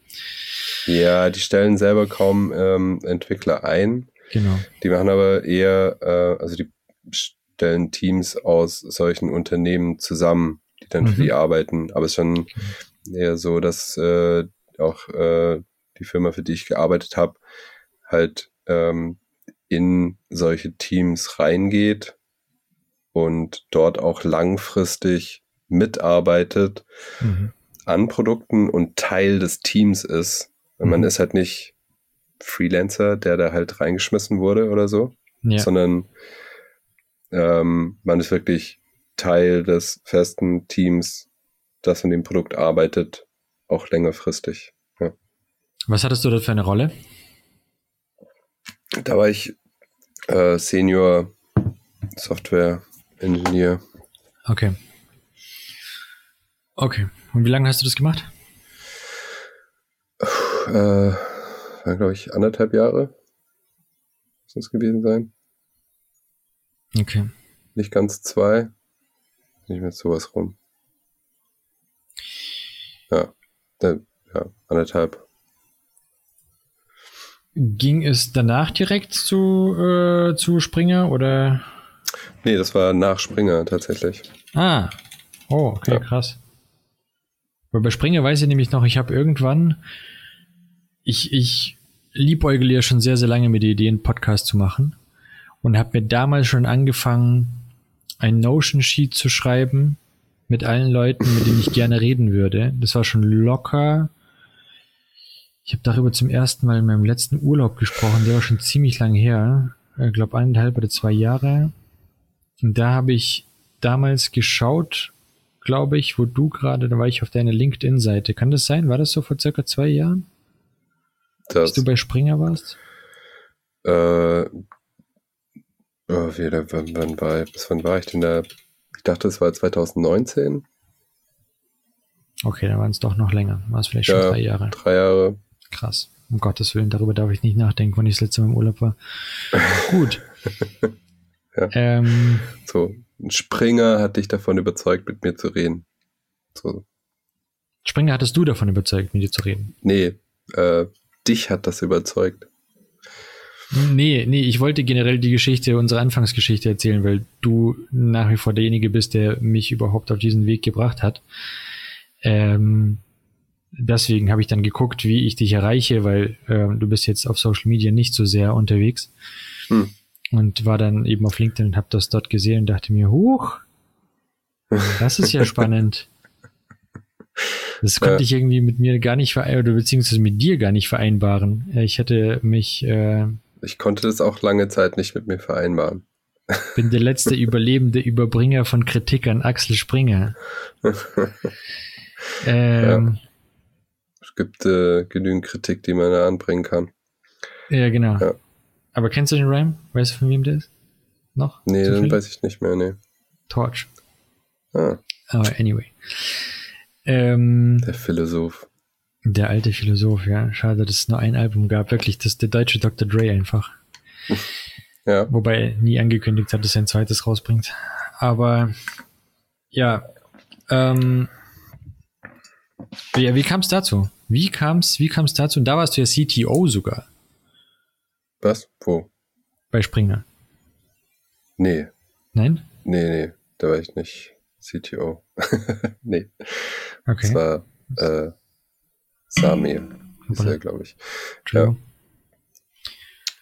Ja, die stellen selber kaum ähm, Entwickler ein. Genau. Die machen aber eher, äh, also die stellen Teams aus solchen Unternehmen zusammen, die dann für Mhm. die arbeiten. Aber es ist schon eher so, dass äh, auch äh, die Firma, für die ich gearbeitet habe, halt ähm, in solche Teams reingeht und dort auch langfristig mitarbeitet Mhm. an Produkten und Teil des Teams ist. Man Mhm. ist halt nicht Freelancer, der da halt reingeschmissen wurde oder so, Ja. sondern ähm, man ist wirklich Teil des festen Teams, das an dem Produkt arbeitet, auch längerfristig. Ja. Was hattest du dort für eine Rolle? Da war ich äh, Senior Software Engineer. Okay. Okay. Und wie lange hast du das gemacht? Äh, war, glaube ich, anderthalb Jahre. Muss das gewesen sein. Okay. Nicht ganz zwei. Nicht mehr sowas rum. Ja, da, ja, anderthalb. Ging es danach direkt zu, äh, zu Springer oder? Nee, das war nach Springer tatsächlich. Ah. Oh, okay, Ja. krass. Weil bei Springer weiß ich nämlich noch, ich habe irgendwann, ich, ich liebäugel ja schon sehr, sehr lange mit der Idee, einen Podcast zu machen und habe mir damals schon angefangen, ein Notion-Sheet zu schreiben mit allen Leuten, mit denen ich gerne reden würde. Das war schon locker. Ich habe darüber zum ersten Mal in meinem letzten Urlaub gesprochen, der war schon ziemlich lang her. Ich glaube eineinhalb oder zwei Jahre. Und da habe ich damals geschaut, glaube ich, wo du gerade, da war ich auf deiner LinkedIn-Seite. Kann das sein? War das so vor circa zwei Jahren, Das, dass du bei Springer warst? äh, oh, wie, da, wann, wann, war, bis wann war ich denn da? Ich dachte, es war 2019. Okay, dann waren es doch noch länger. War es vielleicht schon Ja. drei Jahre. Drei Jahre. Krass. Um Gottes Willen, darüber darf ich nicht nachdenken, wann ich das letzte Mal im Urlaub war. Gut. Ja. ähm, So, ein Springer hat dich davon überzeugt, mit mir zu reden. So, Springer hattest du davon überzeugt, mit dir zu reden? nee, äh, dich hat das überzeugt. Nee, nee, ich wollte generell die Geschichte, unsere Anfangsgeschichte erzählen, weil du nach wie vor derjenige bist, der mich überhaupt auf diesen Weg gebracht hat. Ähm, deswegen habe ich dann geguckt, wie ich dich erreiche, weil ähm, du bist jetzt auf Social Media nicht so sehr unterwegs. Hm. Und war dann eben auf LinkedIn und habe das dort gesehen und dachte mir, huch, das ist ja spannend. Das konnte Ja. ich irgendwie mit mir gar nicht vereinbaren, oder beziehungsweise mit dir gar nicht vereinbaren. Äh, Ich hätte mich, äh, Ich konnte das auch lange Zeit nicht mit mir vereinbaren. bin der letzte überlebende Überbringer von Kritik an Axel Springer. Ähm, Es gibt äh, genügend Kritik, die man da anbringen kann. ja. genau. Ja. Aber kennst du den Rhyme? Weißt du, von wem der ist? Noch? Nee, Zufällig? weiß ich nicht mehr, nee. Torch. Ah, Aber anyway. Ähm, der Philosoph. Der alte Philosoph, ja. Schade, dass es nur ein Album gab. Wirklich, das ist der deutsche Dr. Dre einfach. Ja, Wobei er nie angekündigt hat, dass er ein zweites rausbringt. Aber ja, ähm, ja, wie kam es dazu? Wie kam es wie kam's dazu? Und da warst du ja CTO sogar was? Wo? bei Springer. Nee, Nein? nee, nee, da war ich nicht CTO. nee, Okay. das war äh, Samir, ist er, glaube ich. Entschuldigung.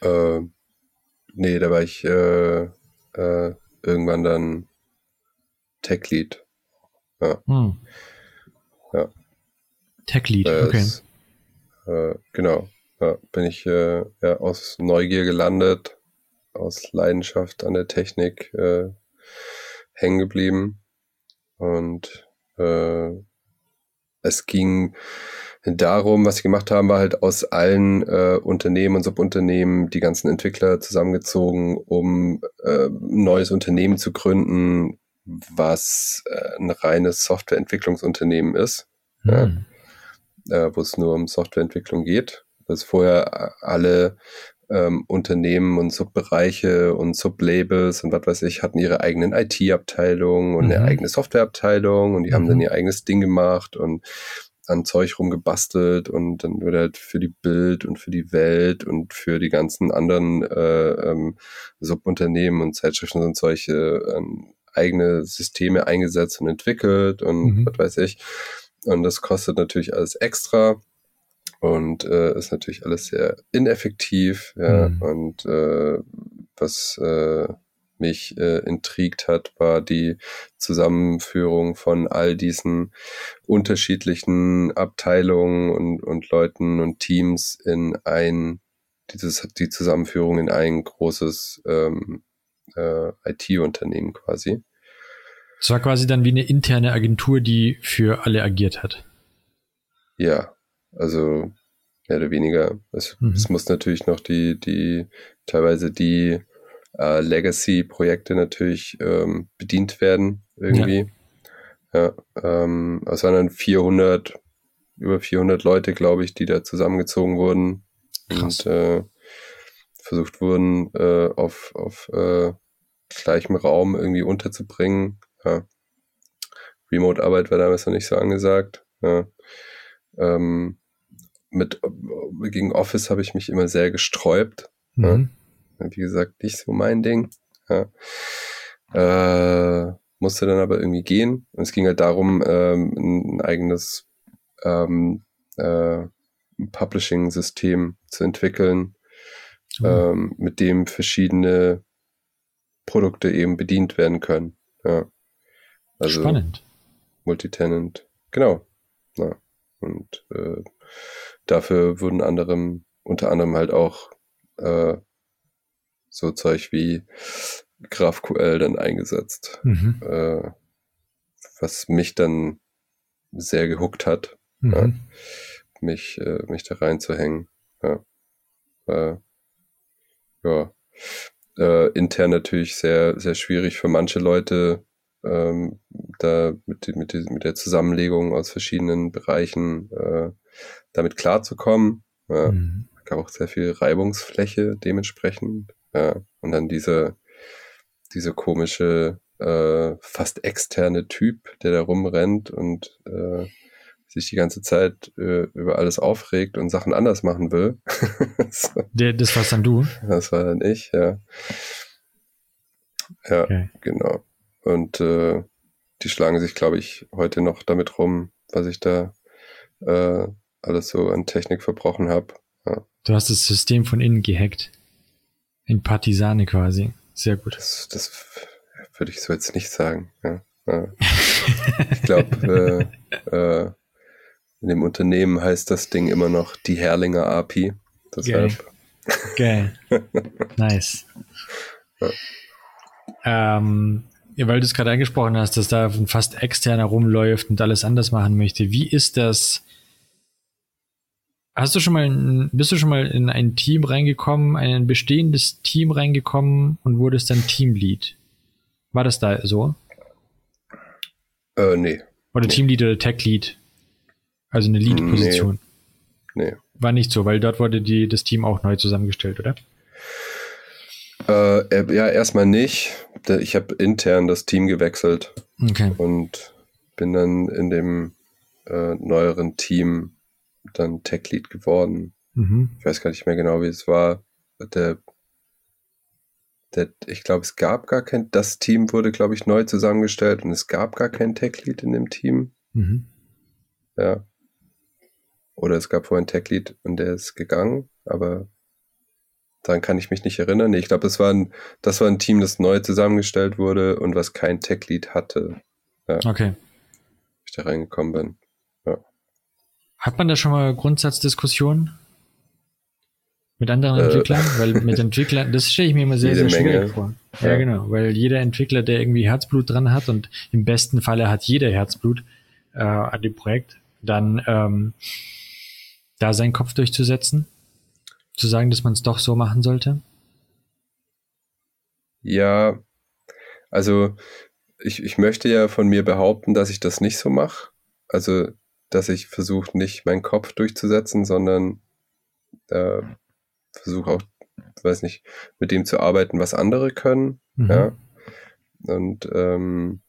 Äh, nee, da war ich äh, äh, irgendwann dann Tech Lead. Hm. Ja. Tech Lead, Äh, okay. es, äh, genau. Ja, bin ich äh, ja, aus Neugier gelandet, aus Leidenschaft an der Technik äh, hängen geblieben. Und äh, es ging darum, was sie gemacht haben, war halt aus allen äh, Unternehmen und Subunternehmen die ganzen Entwickler zusammengezogen, um äh, ein neues Unternehmen zu gründen, was äh, ein reines Softwareentwicklungsunternehmen ist ja. Hm. äh, wo es nur um Softwareentwicklung geht. Dass vorher alle ähm, Unternehmen und Subbereiche und Sublabels und was weiß ich hatten ihre eigenen IT-Abteilungen und eine Mhm. eigene Softwareabteilung und die haben Mhm. dann ihr eigenes Ding gemacht und an Zeug rumgebastelt und dann wurde halt für die Bild und für die Welt und für die ganzen anderen äh, ähm, Subunternehmen und Zeitschriften und solche ähm, eigene Systeme eingesetzt und entwickelt und Mhm. was weiß ich. Und das kostet natürlich alles extra und äh, ist natürlich alles sehr ineffektiv. Ja, Mhm. und äh, was äh, mich äh, intrigt hat, war die Zusammenführung von all diesen unterschiedlichen Abteilungen und, und Leuten und Teams in ein, dieses, die Zusammenführung in ein großes ähm, äh, IT-Unternehmen quasi. Es war quasi dann wie eine interne Agentur, die für alle agiert hat. Ja, also mehr oder weniger. Es, Mhm. es muss natürlich noch die, die, teilweise die äh, Legacy-Projekte natürlich ähm, bedient werden irgendwie. Ja, ähm, es waren dann 400, über 400 Leute, glaube ich, die da zusammengezogen wurden Krass. und äh, versucht wurden, äh, auf, auf äh, gleichem Raum irgendwie unterzubringen. Ja. Remote-Arbeit war damals noch nicht so angesagt. Ja. Ähm, mit gegen Office habe ich mich immer sehr gesträubt. Mhm. Wie gesagt, nicht so mein Ding. Ja. Äh, musste dann aber irgendwie gehen. Und es ging halt darum, ähm, ein eigenes ähm, äh, Publishing-System zu entwickeln, Mhm. ähm, mit dem verschiedene Produkte eben bedient werden können. Ja. Also Spannend. Multitenant. Genau. Ja. Und äh, dafür wurden anderem, unter anderem halt auch äh, so Zeug wie GraphQL dann eingesetzt, Mhm. äh, was mich dann sehr gehuckt hat, Mhm. Ja. mich, äh, mich da reinzuhängen. Ja. Äh, ja. Äh, intern natürlich sehr, sehr schwierig für manche Leute, ähm, da mit, mit, mit der Zusammenlegung aus verschiedenen Bereichen äh, damit klarzukommen. Ja Mhm. gab auch sehr viel Reibungsfläche dementsprechend. Ja. Und dann diese, diese komische, äh, fast externe Typ, der da rumrennt und äh, sich die ganze Zeit äh, über alles aufregt und Sachen anders machen will. so, Der, das warst dann du. das war dann ich, ja. Ja, Okay. genau. Und äh, die schlagen sich, glaube ich, heute noch damit rum, was ich da äh, alles so an Technik verbrochen habe. Du hast das System von innen gehackt. In Partisane quasi. Sehr gut. Das, das würde ich so jetzt nicht sagen. Ja. Ich glaube, äh, äh, in dem Unternehmen heißt das Ding immer noch die Herrlinger API. Deshalb, Geil. nice. Ja. Ähm, weil du es gerade angesprochen hast, dass da fast externer rumläuft und alles anders machen möchte. Wie ist das? Hast du schon mal, in, bist du schon mal in ein Team reingekommen, ein bestehendes Team reingekommen und wurdest dann Teamlead? War das da so? äh, nee, Oder Nee. Teamlead oder Tech-Lead? Also eine Lead-Position. nee. War nicht so, weil dort wurde die, das Team auch neu zusammengestellt, oder? Äh, äh, ja, erstmal nicht. Ich habe intern das Team gewechselt Okay. und bin dann in dem äh, neueren Team dann Tech Lead geworden. Mhm. Ich weiß gar nicht mehr genau, wie es war. Der, der, ich glaube, es gab gar kein, das Team wurde, glaube ich, neu zusammengestellt und es gab gar kein Tech Lead in dem Team. Mhm. Ja. Oder es gab vorher einen Tech Lead und der ist gegangen, aber daran kann ich mich nicht erinnern. Nee, ich glaube, das war ein, das war ein Team, das neu zusammengestellt wurde und was kein Tech Lead hatte, Okay. als ich da reingekommen bin. Hat man da schon mal Grundsatzdiskussionen mit anderen Äh. Entwicklern? Weil mit Entwicklern, das stelle ich mir immer sehr, Jede sehr schwierig Menge. vor. Ja, Ja. genau, weil jeder Entwickler, der irgendwie Herzblut dran hat und im besten Falle hat jeder Herzblut äh, an dem Projekt, dann ähm, da seinen Kopf durchzusetzen, zu sagen, dass man es doch so machen sollte. Ja, also ich, ich möchte ja von mir behaupten, dass ich das nicht so mache. Also, dass ich versuche, nicht meinen Kopf durchzusetzen, sondern äh, versuche auch, weiß nicht, mit dem zu arbeiten, was andere können. Mhm. Ja. Und ähm,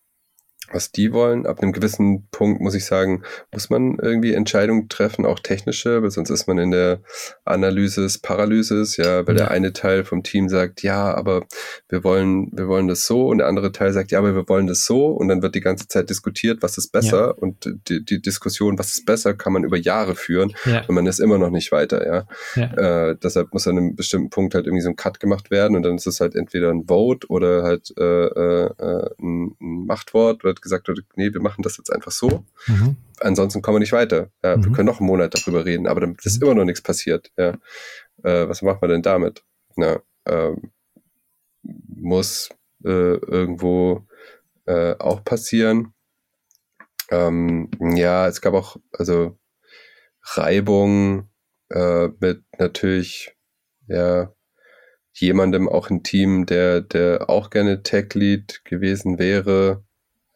was die wollen. Ab einem gewissen Punkt muss ich sagen, muss man irgendwie Entscheidungen treffen, auch technische, weil sonst ist man in der Analysis, Paralysis, ja, weil Ja. der eine Teil vom Team sagt, ja, aber wir wollen, wir wollen das so und der andere Teil sagt, ja, aber wir wollen das so und dann wird die ganze Zeit diskutiert, was ist besser und die, die Diskussion, was ist besser, kann man über Jahre führen Ja, und man ist immer noch nicht weiter, ja. ja. Äh, deshalb muss an einem bestimmten Punkt halt irgendwie so ein Cut gemacht werden und dann ist es halt entweder ein Vote oder halt äh, äh, äh, ein, ein Machtwort oder gesagt wird, nee, wir machen das jetzt einfach so. Mhm. Ansonsten kommen wir nicht weiter. Ja, Wir Mhm. können noch einen Monat darüber reden, aber dann ist Mhm. immer noch nichts passiert. Ja. Äh, was macht man denn damit? Na, ähm, muss äh, irgendwo äh, auch passieren. Ähm, ja, es gab auch also Reibung äh, mit natürlich ja jemandem auch im Team, der der auch gerne Tech Lead gewesen wäre,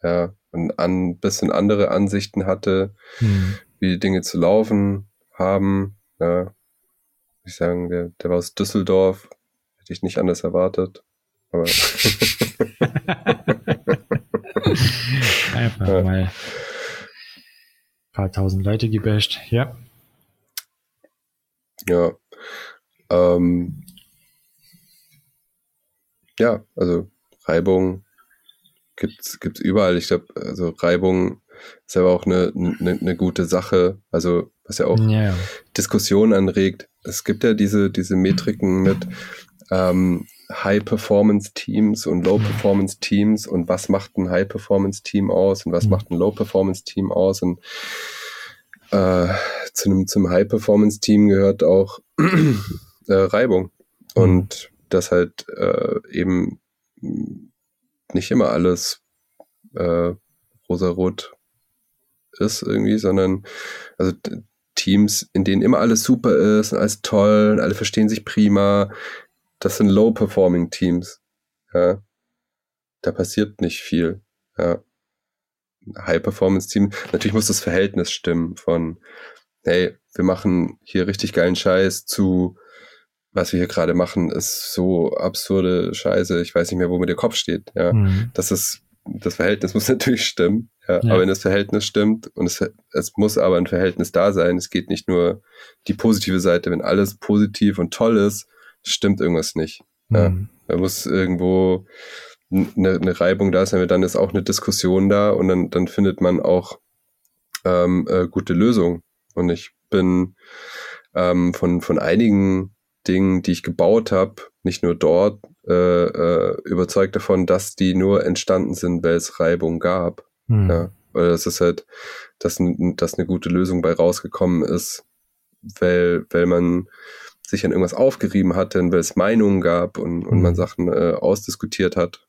ja und ein bisschen andere Ansichten hatte, Mhm. wie die Dinge zu laufen haben. Ja, ich sagen, der, der war aus Düsseldorf, hätte ich nicht anders erwartet. Aber Einfach Ja. mal ein paar tausend Leute gebasht. Ja. Ja. Ähm, ja, also Reibung gibt's gibt's überall. Ich glaube, also Reibung ist aber auch eine, eine, eine gute Sache. Also was ja auch ja. Diskussionen anregt. Es gibt ja diese, diese Metriken mit ähm, High-Performance-Teams und Low-Performance-Teams und was macht ein High-Performance-Team aus und was Mhm. macht ein Low-Performance-Team aus und äh, zu einem, zum High-Performance-Team gehört auch äh, Reibung und dass halt äh, eben nicht immer alles äh, rosarot ist irgendwie, sondern also Teams, in denen immer alles super ist und alles toll und alle verstehen sich prima, das sind low-performing Teams. Ja. Da passiert nicht viel. Ja. High-Performance-Team, natürlich muss das Verhältnis stimmen von, hey, wir machen hier richtig geilen Scheiß zu, was wir hier gerade machen, ist so absurde Scheiße, ich weiß nicht mehr, wo mir der Kopf steht. Ja Mhm. das ist, das Verhältnis muss natürlich stimmen. Ja, Ja. Aber wenn das Verhältnis stimmt und es, es muss aber ein Verhältnis da sein, es geht nicht nur die positive Seite, wenn alles positiv und toll ist, stimmt irgendwas nicht. Ja. Mhm. Da muss irgendwo eine, eine Reibung da sein, weil dann ist auch eine Diskussion da und dann, dann findet man auch ähm, äh, gute Lösungen. Und ich bin ähm, von, von einigen Dingen, die ich gebaut habe, nicht nur dort, äh, äh, überzeugt davon, dass die nur entstanden sind, weil es Reibung gab. Mhm. Ja. Oder das ist halt, dass, dass eine gute Lösung bei rausgekommen ist, weil, weil man sich an irgendwas aufgerieben hatte weil es Meinungen gab und, und man Mhm. Sachen äh, ausdiskutiert hat.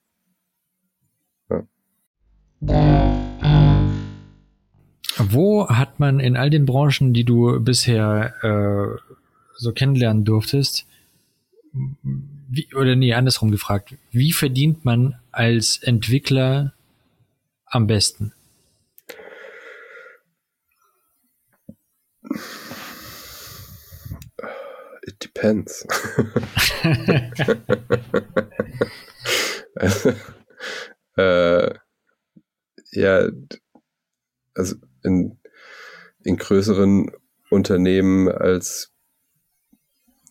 Wo hat man in all den Branchen, die du bisher äh, so kennenlernen durftest, wie, oder nee, andersrum gefragt, wie verdient man als Entwickler am besten? It depends. äh, ja, also in, in größeren Unternehmen als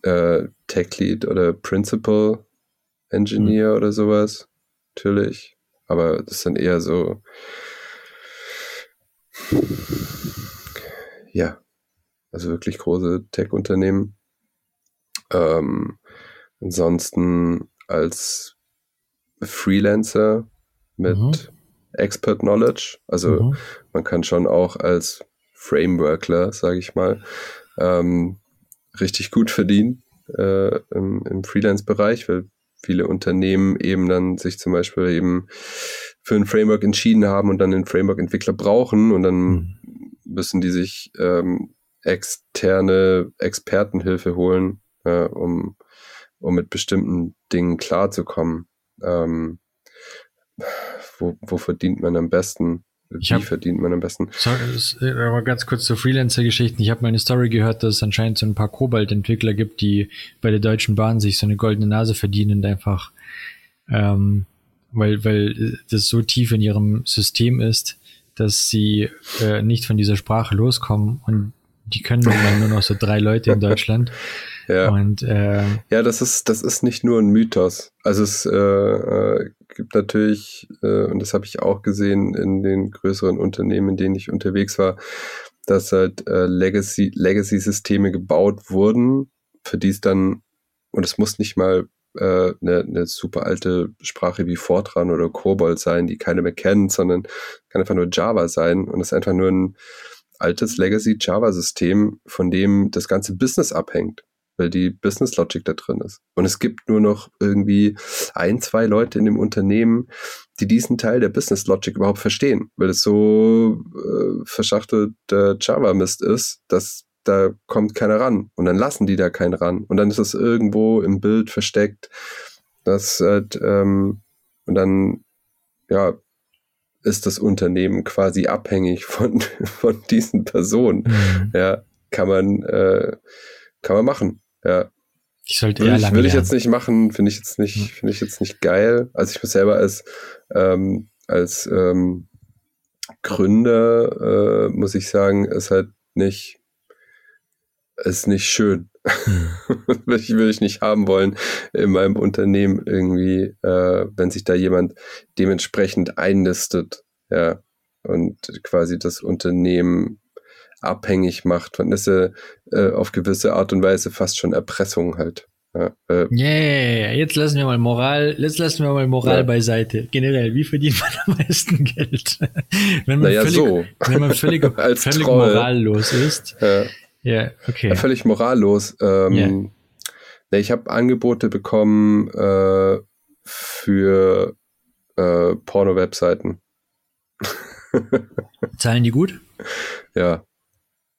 äh, Tech Lead oder Principal Engineer oder sowas, natürlich. Aber das sind eher so, ja, also wirklich große Tech-Unternehmen. Ähm, ansonsten als Freelancer mit Mhm. Expert Knowledge. Also Mhm. man kann schon auch als Frameworkler, sage ich mal, ähm, richtig gut verdienen äh, im, im Freelance-Bereich, weil viele Unternehmen eben dann sich zum Beispiel eben für ein Framework entschieden haben und dann einen Framework-Entwickler brauchen und dann Mhm. müssen die sich ähm, externe Expertenhilfe holen, äh, um, um mit bestimmten Dingen klarzukommen. Ähm, wo, wo verdient man am besten? Wie hab- verdient man am besten? Sorry, äh, aber ganz kurz zu Freelancer-Geschichten. Ich habe mal eine Story gehört, dass es anscheinend so ein paar Kobalt-Entwickler gibt, die bei der Deutschen Bahn sich so eine goldene Nase verdienen und einfach ähm, weil, weil das so tief in ihrem System ist, dass sie äh, nicht von dieser Sprache loskommen und die können nur noch so drei Leute in Deutschland. Ja. Und äh, Ja, das ist, das ist nicht nur ein Mythos. Also es äh, äh, gibt natürlich, äh, und das habe ich auch gesehen in den größeren Unternehmen, in denen ich unterwegs war, dass halt äh, Legacy, Legacy-Systeme gebaut wurden, für die es dann, und es muss nicht mal äh, eine, eine super alte Sprache wie Fortran oder Cobol sein, die keiner mehr kennt, sondern kann einfach nur Java sein und es ist einfach nur ein altes Legacy Java-System, von dem das ganze Business abhängt, weil die Business Logic da drin ist. Und es gibt nur noch irgendwie ein, zwei Leute in dem Unternehmen, die diesen Teil der Business Logic überhaupt verstehen, weil es so äh, verschachtelter Java-Mist ist, dass da kommt keiner ran. Und dann lassen die da keinen ran. Und dann ist es irgendwo im Bild versteckt. Das halt, ähm, und dann, ja, ist das Unternehmen quasi abhängig von, von diesen Personen. Mhm. Ja, kann man, äh, kann man machen. Ja. ich sollte Würde eher ich, würde ich jetzt nicht machen, finde ich jetzt nicht, finde ich jetzt nicht geil. Also ich muss selber als, ähm, als ähm, Gründer, äh, muss ich sagen, ist halt nicht, ist nicht schön. Mhm. will, ich, will ich nicht haben wollen in meinem Unternehmen irgendwie, äh, wenn sich da jemand dementsprechend einnistet, ja, und quasi das Unternehmen abhängig macht. Man ist ja äh, auf gewisse Art und Weise fast schon Erpressung halt. Ja, äh, Yeah, jetzt lassen wir mal Moral, jetzt lassen wir mal Moral Ja. beiseite. Generell, wie verdient man am meisten Geld? wenn man naja, völlig, so. wenn man völlig, Als völlig morallos ist. Ja. Ja, okay. Völlig morallos. Ähm, Ja. ne, ich habe Angebote bekommen äh, für äh, Porno-Webseiten. Zahlen die gut? Ja.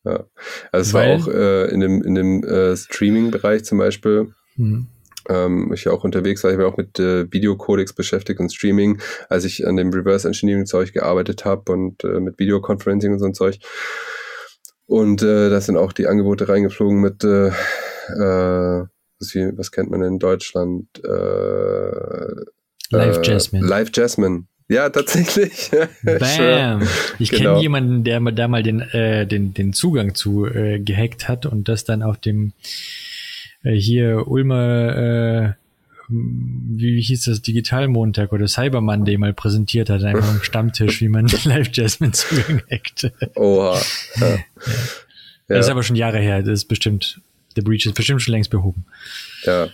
Ja. Also es war auch äh, in dem, in dem äh, Streaming-Bereich zum Beispiel. Hm. Ähm, ich ja auch unterwegs war, ich war auch mit äh, Videocodecs beschäftigt und Streaming, als ich an dem Reverse Engineering Zeug gearbeitet habe und äh, mit Videoconferencing und so ein Zeug. Und äh, da sind auch die Angebote reingeflogen mit, äh, äh, was kennt man in Deutschland? Äh, Live äh, Jasmine. Live Jasmine. Ja, tatsächlich. Bam! Ich Genau. kenne jemanden, der mal da mal den, äh, den, den Zugang zu äh, gehackt hat und das dann auf dem äh, hier Ulmer, äh, wie hieß das, Digitalmontag oder Cyber Monday mal präsentiert hat, einfach am Stammtisch, wie man Live Jasmine Zugang hackt. Oha. Ja. Das ist Ja, aber schon Jahre her, das ist bestimmt, der Breach ist bestimmt schon längst behoben. ja.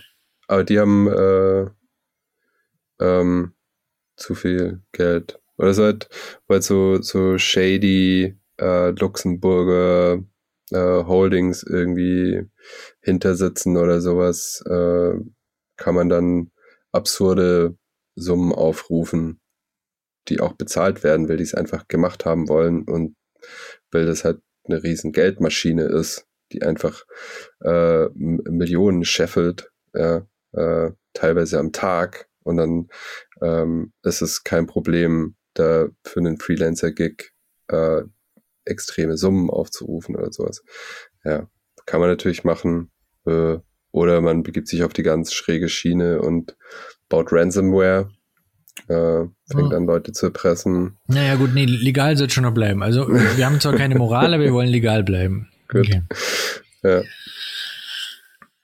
Aber die haben äh, ähm, zu viel Geld. Oder so halt, weil so, so shady äh, Luxemburger äh, Holdings irgendwie hintersitzen oder sowas, äh, kann man dann absurde Summen aufrufen, die auch bezahlt werden, weil die es einfach gemacht haben wollen und weil das halt eine riesen Geldmaschine ist, die einfach äh, Millionen scheffelt, ja, äh, teilweise am Tag und dann ähm, ist es kein Problem, da für einen Freelancer-Gig äh, extreme Summen aufzurufen oder sowas. Ja, kann man natürlich machen. Äh, oder man begibt sich auf die ganz schräge Schiene und baut Ransomware, äh, fängt Hm. an, Leute zu erpressen. Naja, gut, nee, legal soll schon noch bleiben. Also, wir haben zwar keine Moral, aber wir wollen legal bleiben. Gut. Okay. Ja.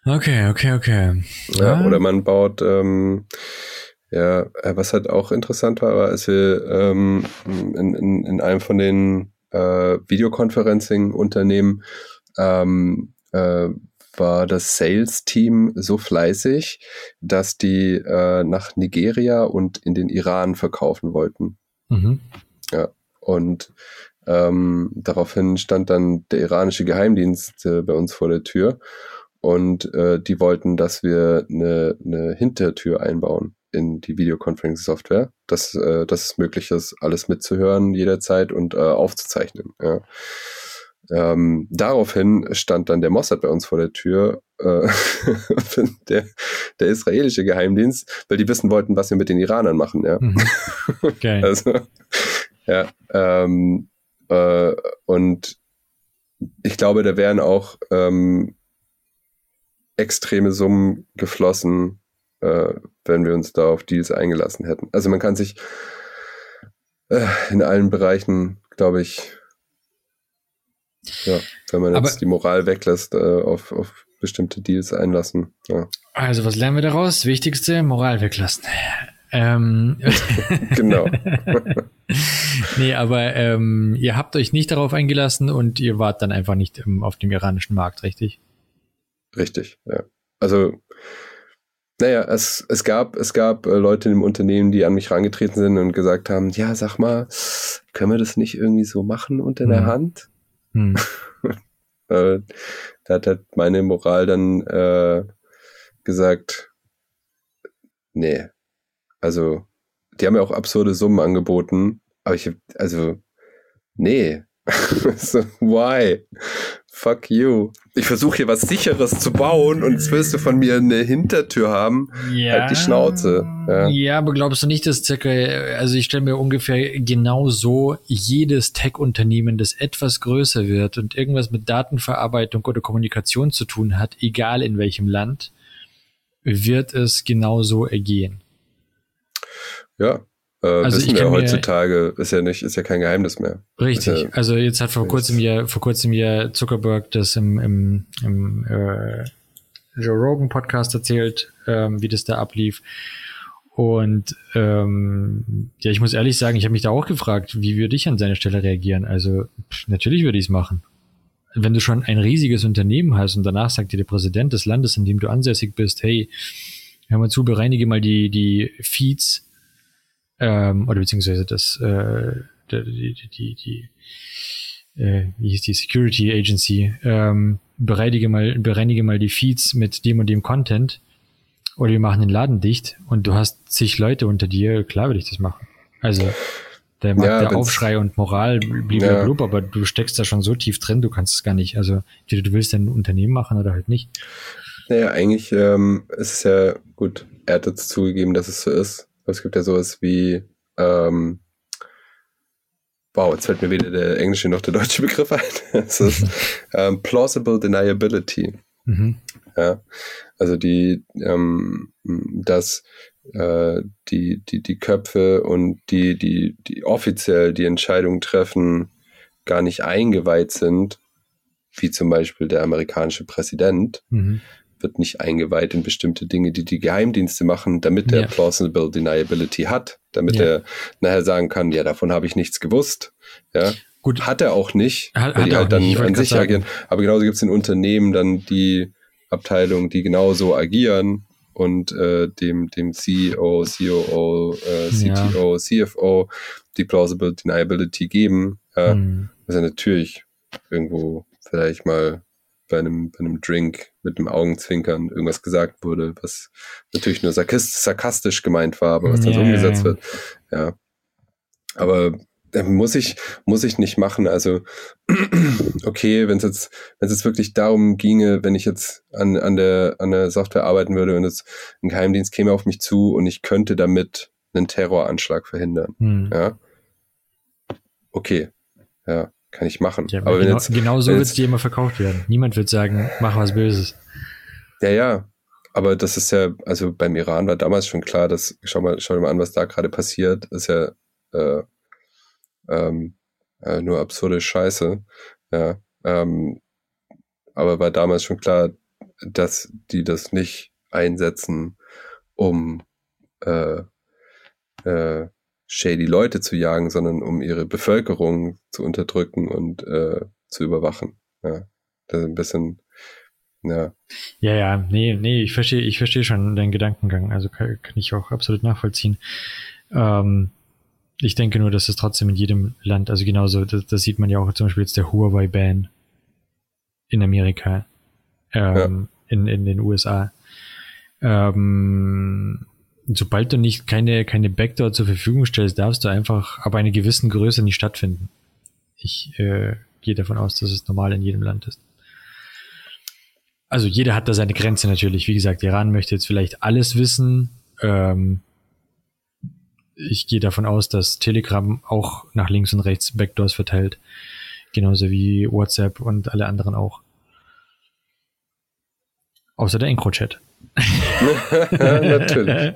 Okay, okay, okay. Ja, oder man baut, ähm, ja, äh, was halt auch interessant war, war, als wir ähm, in, in, in einem von den äh, Videoconferencing-Unternehmen ähm, äh, war das Sales-Team so fleißig, dass die äh, nach Nigeria und in den Iran verkaufen wollten. Mhm. Und ähm, daraufhin stand dann der iranische Geheimdienst äh, bei uns vor der Tür und äh, die wollten, dass wir eine, eine Hintertür einbauen in die Videoconferencing-Software, dass, äh, dass es möglich ist, alles mitzuhören jederzeit und äh, aufzuzeichnen. Ja. Ähm, daraufhin stand dann der Mossad bei uns vor der Tür, äh, der, der israelische Geheimdienst, weil die wissen wollten, was wir mit den Iranern machen. Ja. Mhm. Geil. Also, ja, ähm, äh, und ich glaube, da wären auch ähm, extreme Summen geflossen, äh, wenn wir uns da auf Deals eingelassen hätten. Also man kann sich äh, in allen Bereichen, glaube ich, ja, wenn man jetzt Aber- die Moral weglässt, äh, auf, auf bestimmte Deals einlassen. Ja, Also, was lernen wir daraus? Wichtigste, Moral weglassen. Ähm, genau. nee, aber ähm, ihr habt euch nicht darauf eingelassen und ihr wart dann einfach nicht im, auf dem iranischen Markt, richtig? Richtig, ja. Also, naja, es, es gab, es gab äh, Leute im Unternehmen, die an mich herangetreten sind und gesagt haben, ja, sag mal, können wir das nicht irgendwie so machen unter der Mhm. Hand? Hm. Äh, da hat halt meine Moral dann äh, gesagt, nee. Also, die haben ja auch absurde Summen angeboten, aber ich also, nee. so, why? Fuck you. Ich versuche hier was Sicheres zu bauen und jetzt willst du von mir eine Hintertür haben. Halt die Schnauze, ja. ja, aber glaubst du nicht, dass circa, also ich stelle mir ungefähr genau so jedes Tech-Unternehmen, das etwas größer wird und irgendwas mit Datenverarbeitung oder Kommunikation zu tun hat, egal in welchem Land, wird es genauso ergehen. Ja. Äh, Also wissen wir kann mir- heutzutage, ist ja nicht, ist ja kein Geheimnis mehr. Richtig. Ja. Also jetzt hat vor kurzem ja, vor kurzem ja Zuckerberg das im, im, im äh, Joe Rogan Podcast erzählt, ähm, wie das da ablief. Und ähm, ja, ich muss ehrlich sagen, ich habe mich da auch gefragt, wie würde ich an seiner Stelle reagieren? Also pff, natürlich würde ich es machen. Wenn du schon ein riesiges Unternehmen hast und danach sagt dir der Präsident des Landes, in dem du ansässig bist, hey, hör mal zu, bereinige mal die, die Feeds ähm, oder beziehungsweise das, äh, die, die, die, die äh, wie hieß die Security Agency, ähm, bereinige mal, bereinige mal die Feeds mit dem und dem Content oder wir machen den Laden dicht und du hast zig Leute unter dir, klar würde ich das machen. Also der, Ja, der Aufschrei und Moral blieb Ja. blub, aber du steckst da schon so tief drin, du kannst es gar nicht. Also entweder du willst dein Unternehmen machen oder halt nicht. Naja, eigentlich ähm, ist es ja gut, er hat jetzt zugegeben, dass es so ist. Es gibt ja sowas wie, ähm, wow, jetzt fällt mir weder der englische noch der deutsche Begriff ein. Es ist ähm, plausible deniability. Mhm. Ja, also die, ähm, dass äh, die, die, die Köpfe und die, die, die offiziell die Entscheidung treffen, gar nicht eingeweiht sind, wie zum Beispiel der amerikanische Präsident, Mhm. Wird nicht eingeweiht in bestimmte Dinge, die die Geheimdienste machen, damit er Ja. plausible deniability hat, damit Ja. er nachher sagen kann, ja, davon habe ich nichts gewusst. Ja, Gut, hat er auch nicht, Hat- weil hat die er halt dann an sich sagen. agieren. Aber genauso gibt es in Unternehmen dann die Abteilungen, die genauso agieren und äh, dem, dem CEO, COO, äh, Ja. CTO, CFO die plausible deniability geben. Ja, Mhm. was ja natürlich irgendwo vielleicht mal bei einem, bei einem Drink mit einem Augenzwinkern irgendwas gesagt wurde, was natürlich nur sarkast- sarkastisch gemeint war, aber was dann so Ja, umgesetzt wird. Ja. Aber äh, muss ich, muss ich nicht machen. Also, okay, wenn es jetzt, wenn es jetzt wirklich darum ginge, wenn ich jetzt an, an der, an der Software arbeiten würde und jetzt ein Geheimdienst käme auf mich zu und ich könnte damit einen Terroranschlag verhindern. Mhm. Ja. Okay. Ja, kann ich machen. Ja, aber genau, jetzt, genau so wird es dir immer verkauft werden. Niemand wird sagen, mach was Böses. ja, ja. Aber das ist ja, also beim Iran war damals schon klar, dass, schau mal, schau dir mal an, was da gerade passiert, ist ja äh, ähm, äh, nur absurde Scheiße. Ja. Ähm, aber war damals schon klar, dass die das nicht einsetzen, um äh, äh, shady Leute zu jagen, sondern um ihre Bevölkerung zu unterdrücken und äh, zu überwachen. Ja. Das ist ein bisschen, ja, Ja, ja, nee, nee, ich verstehe, ich verstehe schon deinen Gedankengang. Also kann, kann ich auch absolut nachvollziehen. Ähm, ich denke nur, dass es trotzdem in jedem Land, also genauso, das, das sieht man ja auch zum Beispiel jetzt der Huawei-Ban in Amerika, ähm, in, in den USA. Ähm, sobald du nicht keine, keine Backdoor zur Verfügung stellst, darfst du einfach ab einer gewissen Größe nicht stattfinden. Ich äh, gehe davon aus, dass es normal in jedem Land ist. Also jeder hat da seine Grenze natürlich. Wie gesagt, Iran möchte jetzt vielleicht alles wissen. Ähm, ich gehe davon aus, dass Telegram auch nach links und rechts Backdoors verteilt. Genauso wie WhatsApp und alle anderen auch. Außer der EncroChat. Natürlich.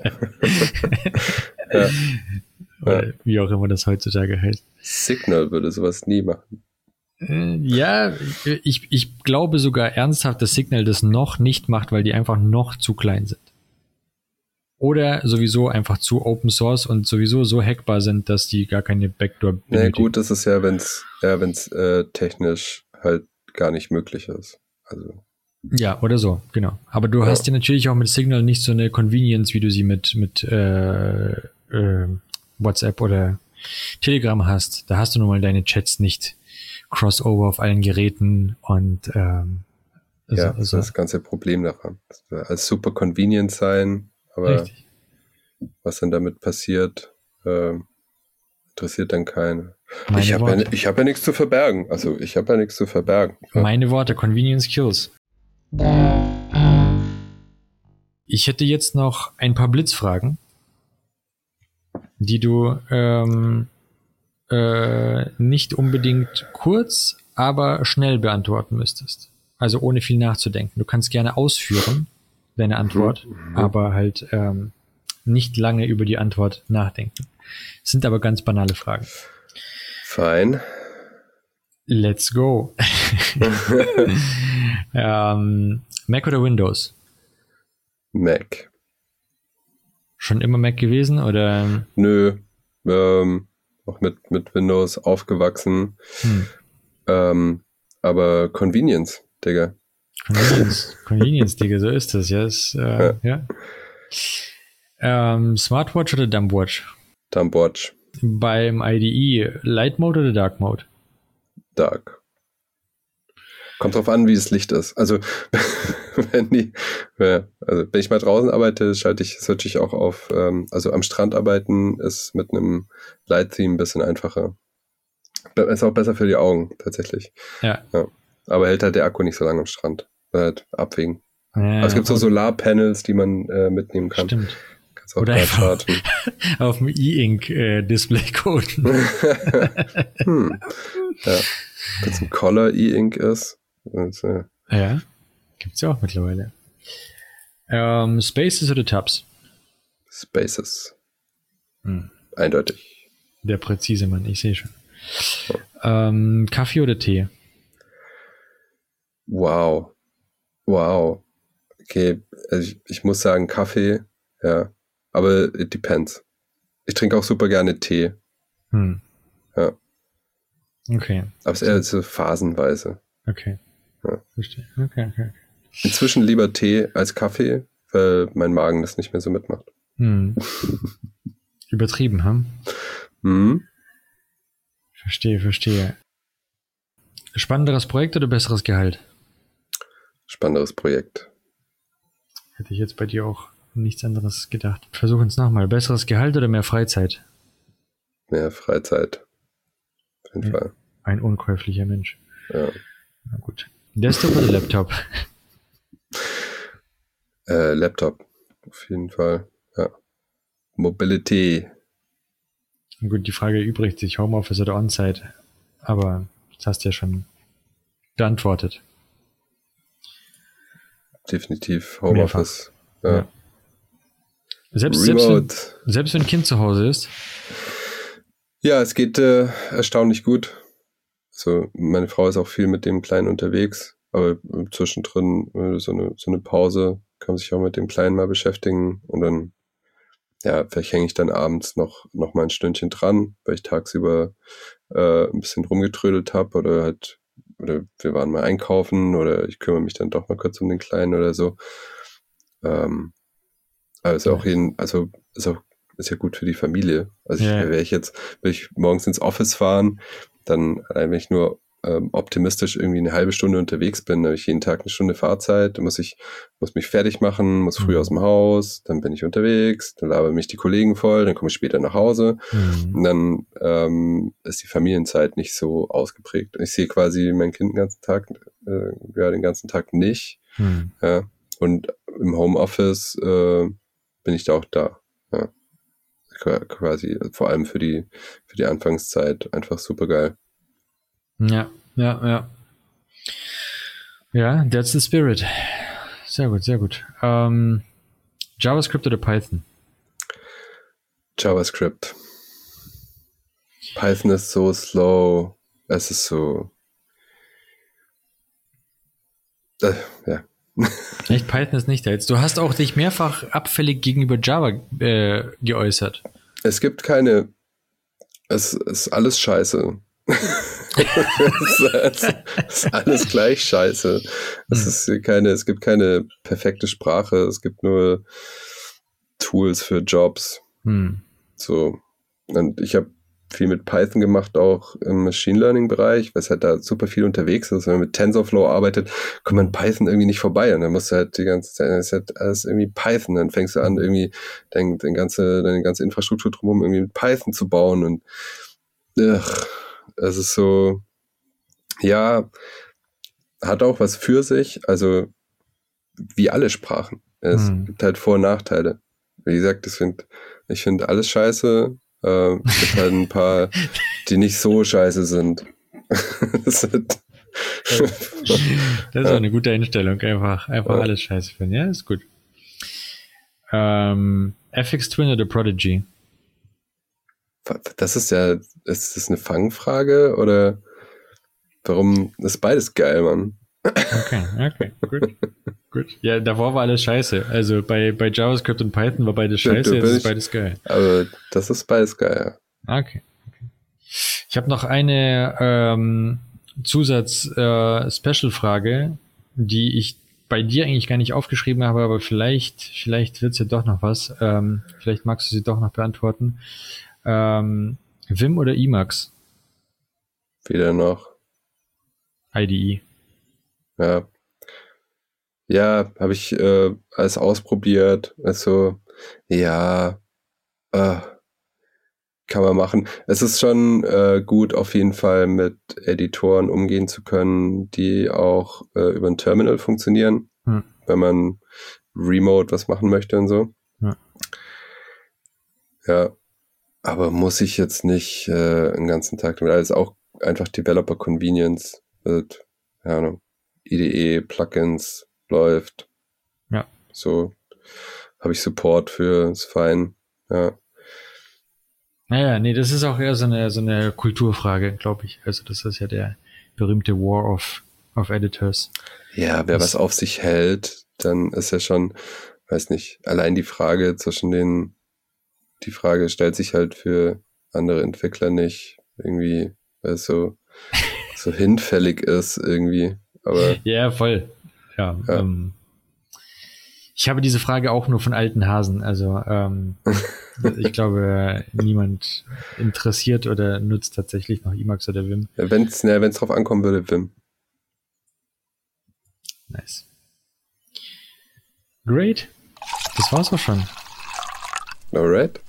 ja. Oder wie auch immer das heutzutage heißt. Signal würde sowas nie machen. Äh, Ja, ich, ich glaube sogar ernsthaft, dass Signal das noch nicht macht, weil die einfach noch zu klein sind. Oder sowieso einfach zu Open Source und sowieso so hackbar sind, dass die gar keine Backdoor Na benötigen. gut, das ist ja, wenn es ja, wenn's, äh, technisch halt gar nicht möglich ist. Also, Ja, oder so, genau. Aber du Ja. hast ja natürlich auch mit Signal nicht so eine Convenience, wie du sie mit, mit äh, äh, WhatsApp oder Telegram hast. Da hast du nun mal deine Chats nicht Crossover auf allen Geräten und ähm, also, ja, das also, ist das ganze Problem daran. Als super convenient sein, aber richtig. was dann damit passiert, äh, interessiert dann keinen. Meine Ich habe ja, ich hab ja nichts zu verbergen. Also ich habe ja nichts zu verbergen. Meine Worte, Convenience Kills. Ich hätte jetzt noch ein paar Blitzfragen, die du ähm, äh, nicht unbedingt kurz, aber schnell beantworten müsstest. Also ohne viel nachzudenken. Du kannst gerne ausführen, deine Antwort, aber halt ähm, nicht lange über die Antwort nachdenken. Es sind aber ganz banale Fragen. Fein. Let's go. ähm, Mac oder Windows? Mac. Schon immer Mac gewesen oder? Nö. Ähm, auch mit, mit Windows aufgewachsen. Hm, Ähm, aber Convenience, Digga. Convenience, Convenience, Digga, so ist das, ja. Ist, äh, ja. Ähm, Smartwatch oder Dumbwatch? Dumbwatch. Beim IDE Light Mode oder Dark Mode? Dark. Kommt drauf an, wie das Licht ist. Also, wenn die, ja, also wenn ich mal draußen arbeite, schalte ich, switche ich auch auf, ähm, also am Strand arbeiten ist mit einem Light-Theme ein bisschen einfacher. Ist auch besser für die Augen, tatsächlich. Ja. Aber hält halt der Akku nicht so lange am Strand. Halt abwägen. ja Aber es gibt so Solarpanels, die man äh, mitnehmen kann. Stimmt. Kannst auch Oder einfach-. Auf dem E-Ink-Display coden. hm. Ja. Wenn es ein Color E-Ink ist. Und, äh, ja. Gibt's ja auch mittlerweile. Ähm, Spaces oder Tabs? Spaces. Hm. Eindeutig. Der präzise Mann, ich sehe schon. Ähm, Kaffee oder Tee? Wow. Wow. Okay, also ich, ich muss sagen Kaffee, ja. Aber it depends. Ich trinke auch super gerne Tee. Hm. Ja. Okay, Aber es ist eher so phasenweise. okay. Ja. Verstehe. Okay, okay. Inzwischen lieber Tee als Kaffee, weil mein Magen das nicht mehr so mitmacht. Hm. Übertrieben, hm? Hm? Verstehe, verstehe. Spannenderes Projekt oder besseres Gehalt? Spannenderes Projekt. Hätte ich jetzt bei dir auch nichts anderes gedacht. Versuchen es nochmal. Besseres Gehalt oder mehr Freizeit? Mehr Freizeit. Auf jeden Ja. Fall. Ein unkäuflicher Mensch. Ja. Na gut. Desktop oder Laptop? Äh, Laptop. Auf jeden Fall. Ja. Mobility. Gut, die Frage übrigt sich, Homeoffice oder On-Site. Aber das hast du ja schon beantwortet. Definitiv Homeoffice. Ja. Ja. Selbst, selbst, wenn, selbst wenn ein Kind zu Hause ist. Ja, es geht äh, erstaunlich gut. Also meine Frau ist auch viel mit dem Kleinen unterwegs, aber zwischendrin äh, so eine so eine Pause kann man sich auch mit dem Kleinen mal beschäftigen und dann ja, vielleicht hänge ich dann abends noch noch mal ein Stündchen dran, weil ich tagsüber äh, ein bisschen rumgetrödelt habe oder halt oder wir waren mal einkaufen oder ich kümmere mich dann doch mal kurz um den Kleinen oder so. Ähm, ist auch jeden, also ist auch ist ja gut für die Familie. Also ich, wäre ich jetzt, will ich morgens ins Office fahren, dann, allein wenn ich nur ähm, optimistisch irgendwie eine halbe Stunde unterwegs bin, habe ich jeden Tag eine Stunde Fahrzeit, muss ich, muss mich fertig machen, muss früh Mhm. aus dem Haus, dann bin ich unterwegs, dann labern mich die Kollegen voll, dann komme ich später nach Hause Hm. und dann ähm, ist die Familienzeit nicht so ausgeprägt. Ich sehe quasi mein Kind den ganzen Tag, äh, ja, den ganzen Tag nicht. Hm. Ja. Und im Homeoffice äh, bin ich da auch da. Quasi, vor allem für die, für die Anfangszeit einfach super geil. Ja, ja, ja. Ja, that's the spirit. sehr gut, sehr gut. Ähm, JavaScript oder Python? JavaScript. Python ist so slow. Es ist so. Äh, ja. Echt, Python ist nicht jetzt. Du hast auch dich mehrfach abfällig gegenüber Java äh, geäußert. Es gibt keine. Es ist alles scheiße. es, ist, es ist alles gleich scheiße. Es, ist keine, es gibt keine perfekte Sprache. Es gibt nur Tools für Jobs. Hm. So. Und ich habe viel mit Python gemacht, auch im Machine Learning Bereich, weil es halt da super viel unterwegs ist. Wenn man mit TensorFlow arbeitet, kommt man Python irgendwie nicht vorbei. Und dann musst du halt die ganze Zeit, das ist halt alles irgendwie Python. Dann fängst du an, irgendwie dein, dein ganze, deine ganze Infrastruktur drumherum irgendwie mit Python zu bauen. Und ach, es ist so, ja, hat auch was für sich. Also, wie alle Sprachen. Es Hm. gibt halt Vor- und Nachteile. Wie gesagt, ich finde ich find alles scheiße. Äh, es gibt halt ein paar, die nicht so scheiße sind. das ist, Das ist auch eine gute Einstellung. Einfach, einfach Ja. alles scheiße finden. Ja, ist gut. Ähm, FX Twin oder Prodigy? das ist ja, ist das eine Fangfrage oder warum ist beides geil, Mann? Okay, okay, gut. gut. Ja, davor war alles scheiße. Also bei, bei JavaScript und Python war beides scheiße, jetzt ist beides geil. Aber das ist beides geil. Okay. okay. Ich habe noch eine ähm, Zusatz-Special-Frage, die ich bei dir eigentlich gar nicht aufgeschrieben habe, aber vielleicht, vielleicht wird's ja doch noch was. Ähm, vielleicht magst du sie doch noch beantworten. Ähm, Vim oder Emacs? Wieder noch. IDE. Ja. Ja, habe ich äh, alles ausprobiert. Also, ja, äh, kann man machen. Es ist schon äh, gut, auf jeden Fall mit Editoren umgehen zu können, die auch äh, über ein Terminal funktionieren, Hm. wenn man remote was machen möchte und so. Ja. Ja, aber muss ich jetzt nicht äh, den ganzen Tag damit. Ist auch einfach Developer Convenience. Wird, keine Ahnung, IDE, Plugins läuft. Ja. So habe ich Support für, ist fein. Ja. Naja, nee, das ist auch eher so eine, so eine Kulturfrage, glaube ich. Also das ist ja der berühmte War of, of Editors. Ja, wer Das- was auf sich hält, dann ist ja schon, weiß nicht, allein die Frage zwischen den, die Frage stellt sich halt für andere Entwickler nicht irgendwie, weil es so, so hinfällig ist irgendwie. Aber Ja, voll. Ja, Ja. Ähm, ich habe diese Frage auch nur von alten Hasen. Also ähm, ich glaube, niemand interessiert oder nutzt tatsächlich noch Emacs oder Vim. wenn es ne, wenn's drauf ankommen würde, Wim. Nice. Great. Das war's auch schon. Alright.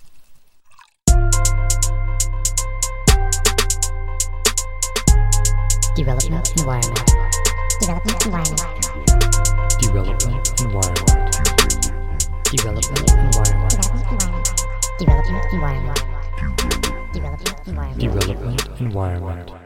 Development environment. Development environment. Development Environment. Development environment. Development environment. Development environment. Development Environment.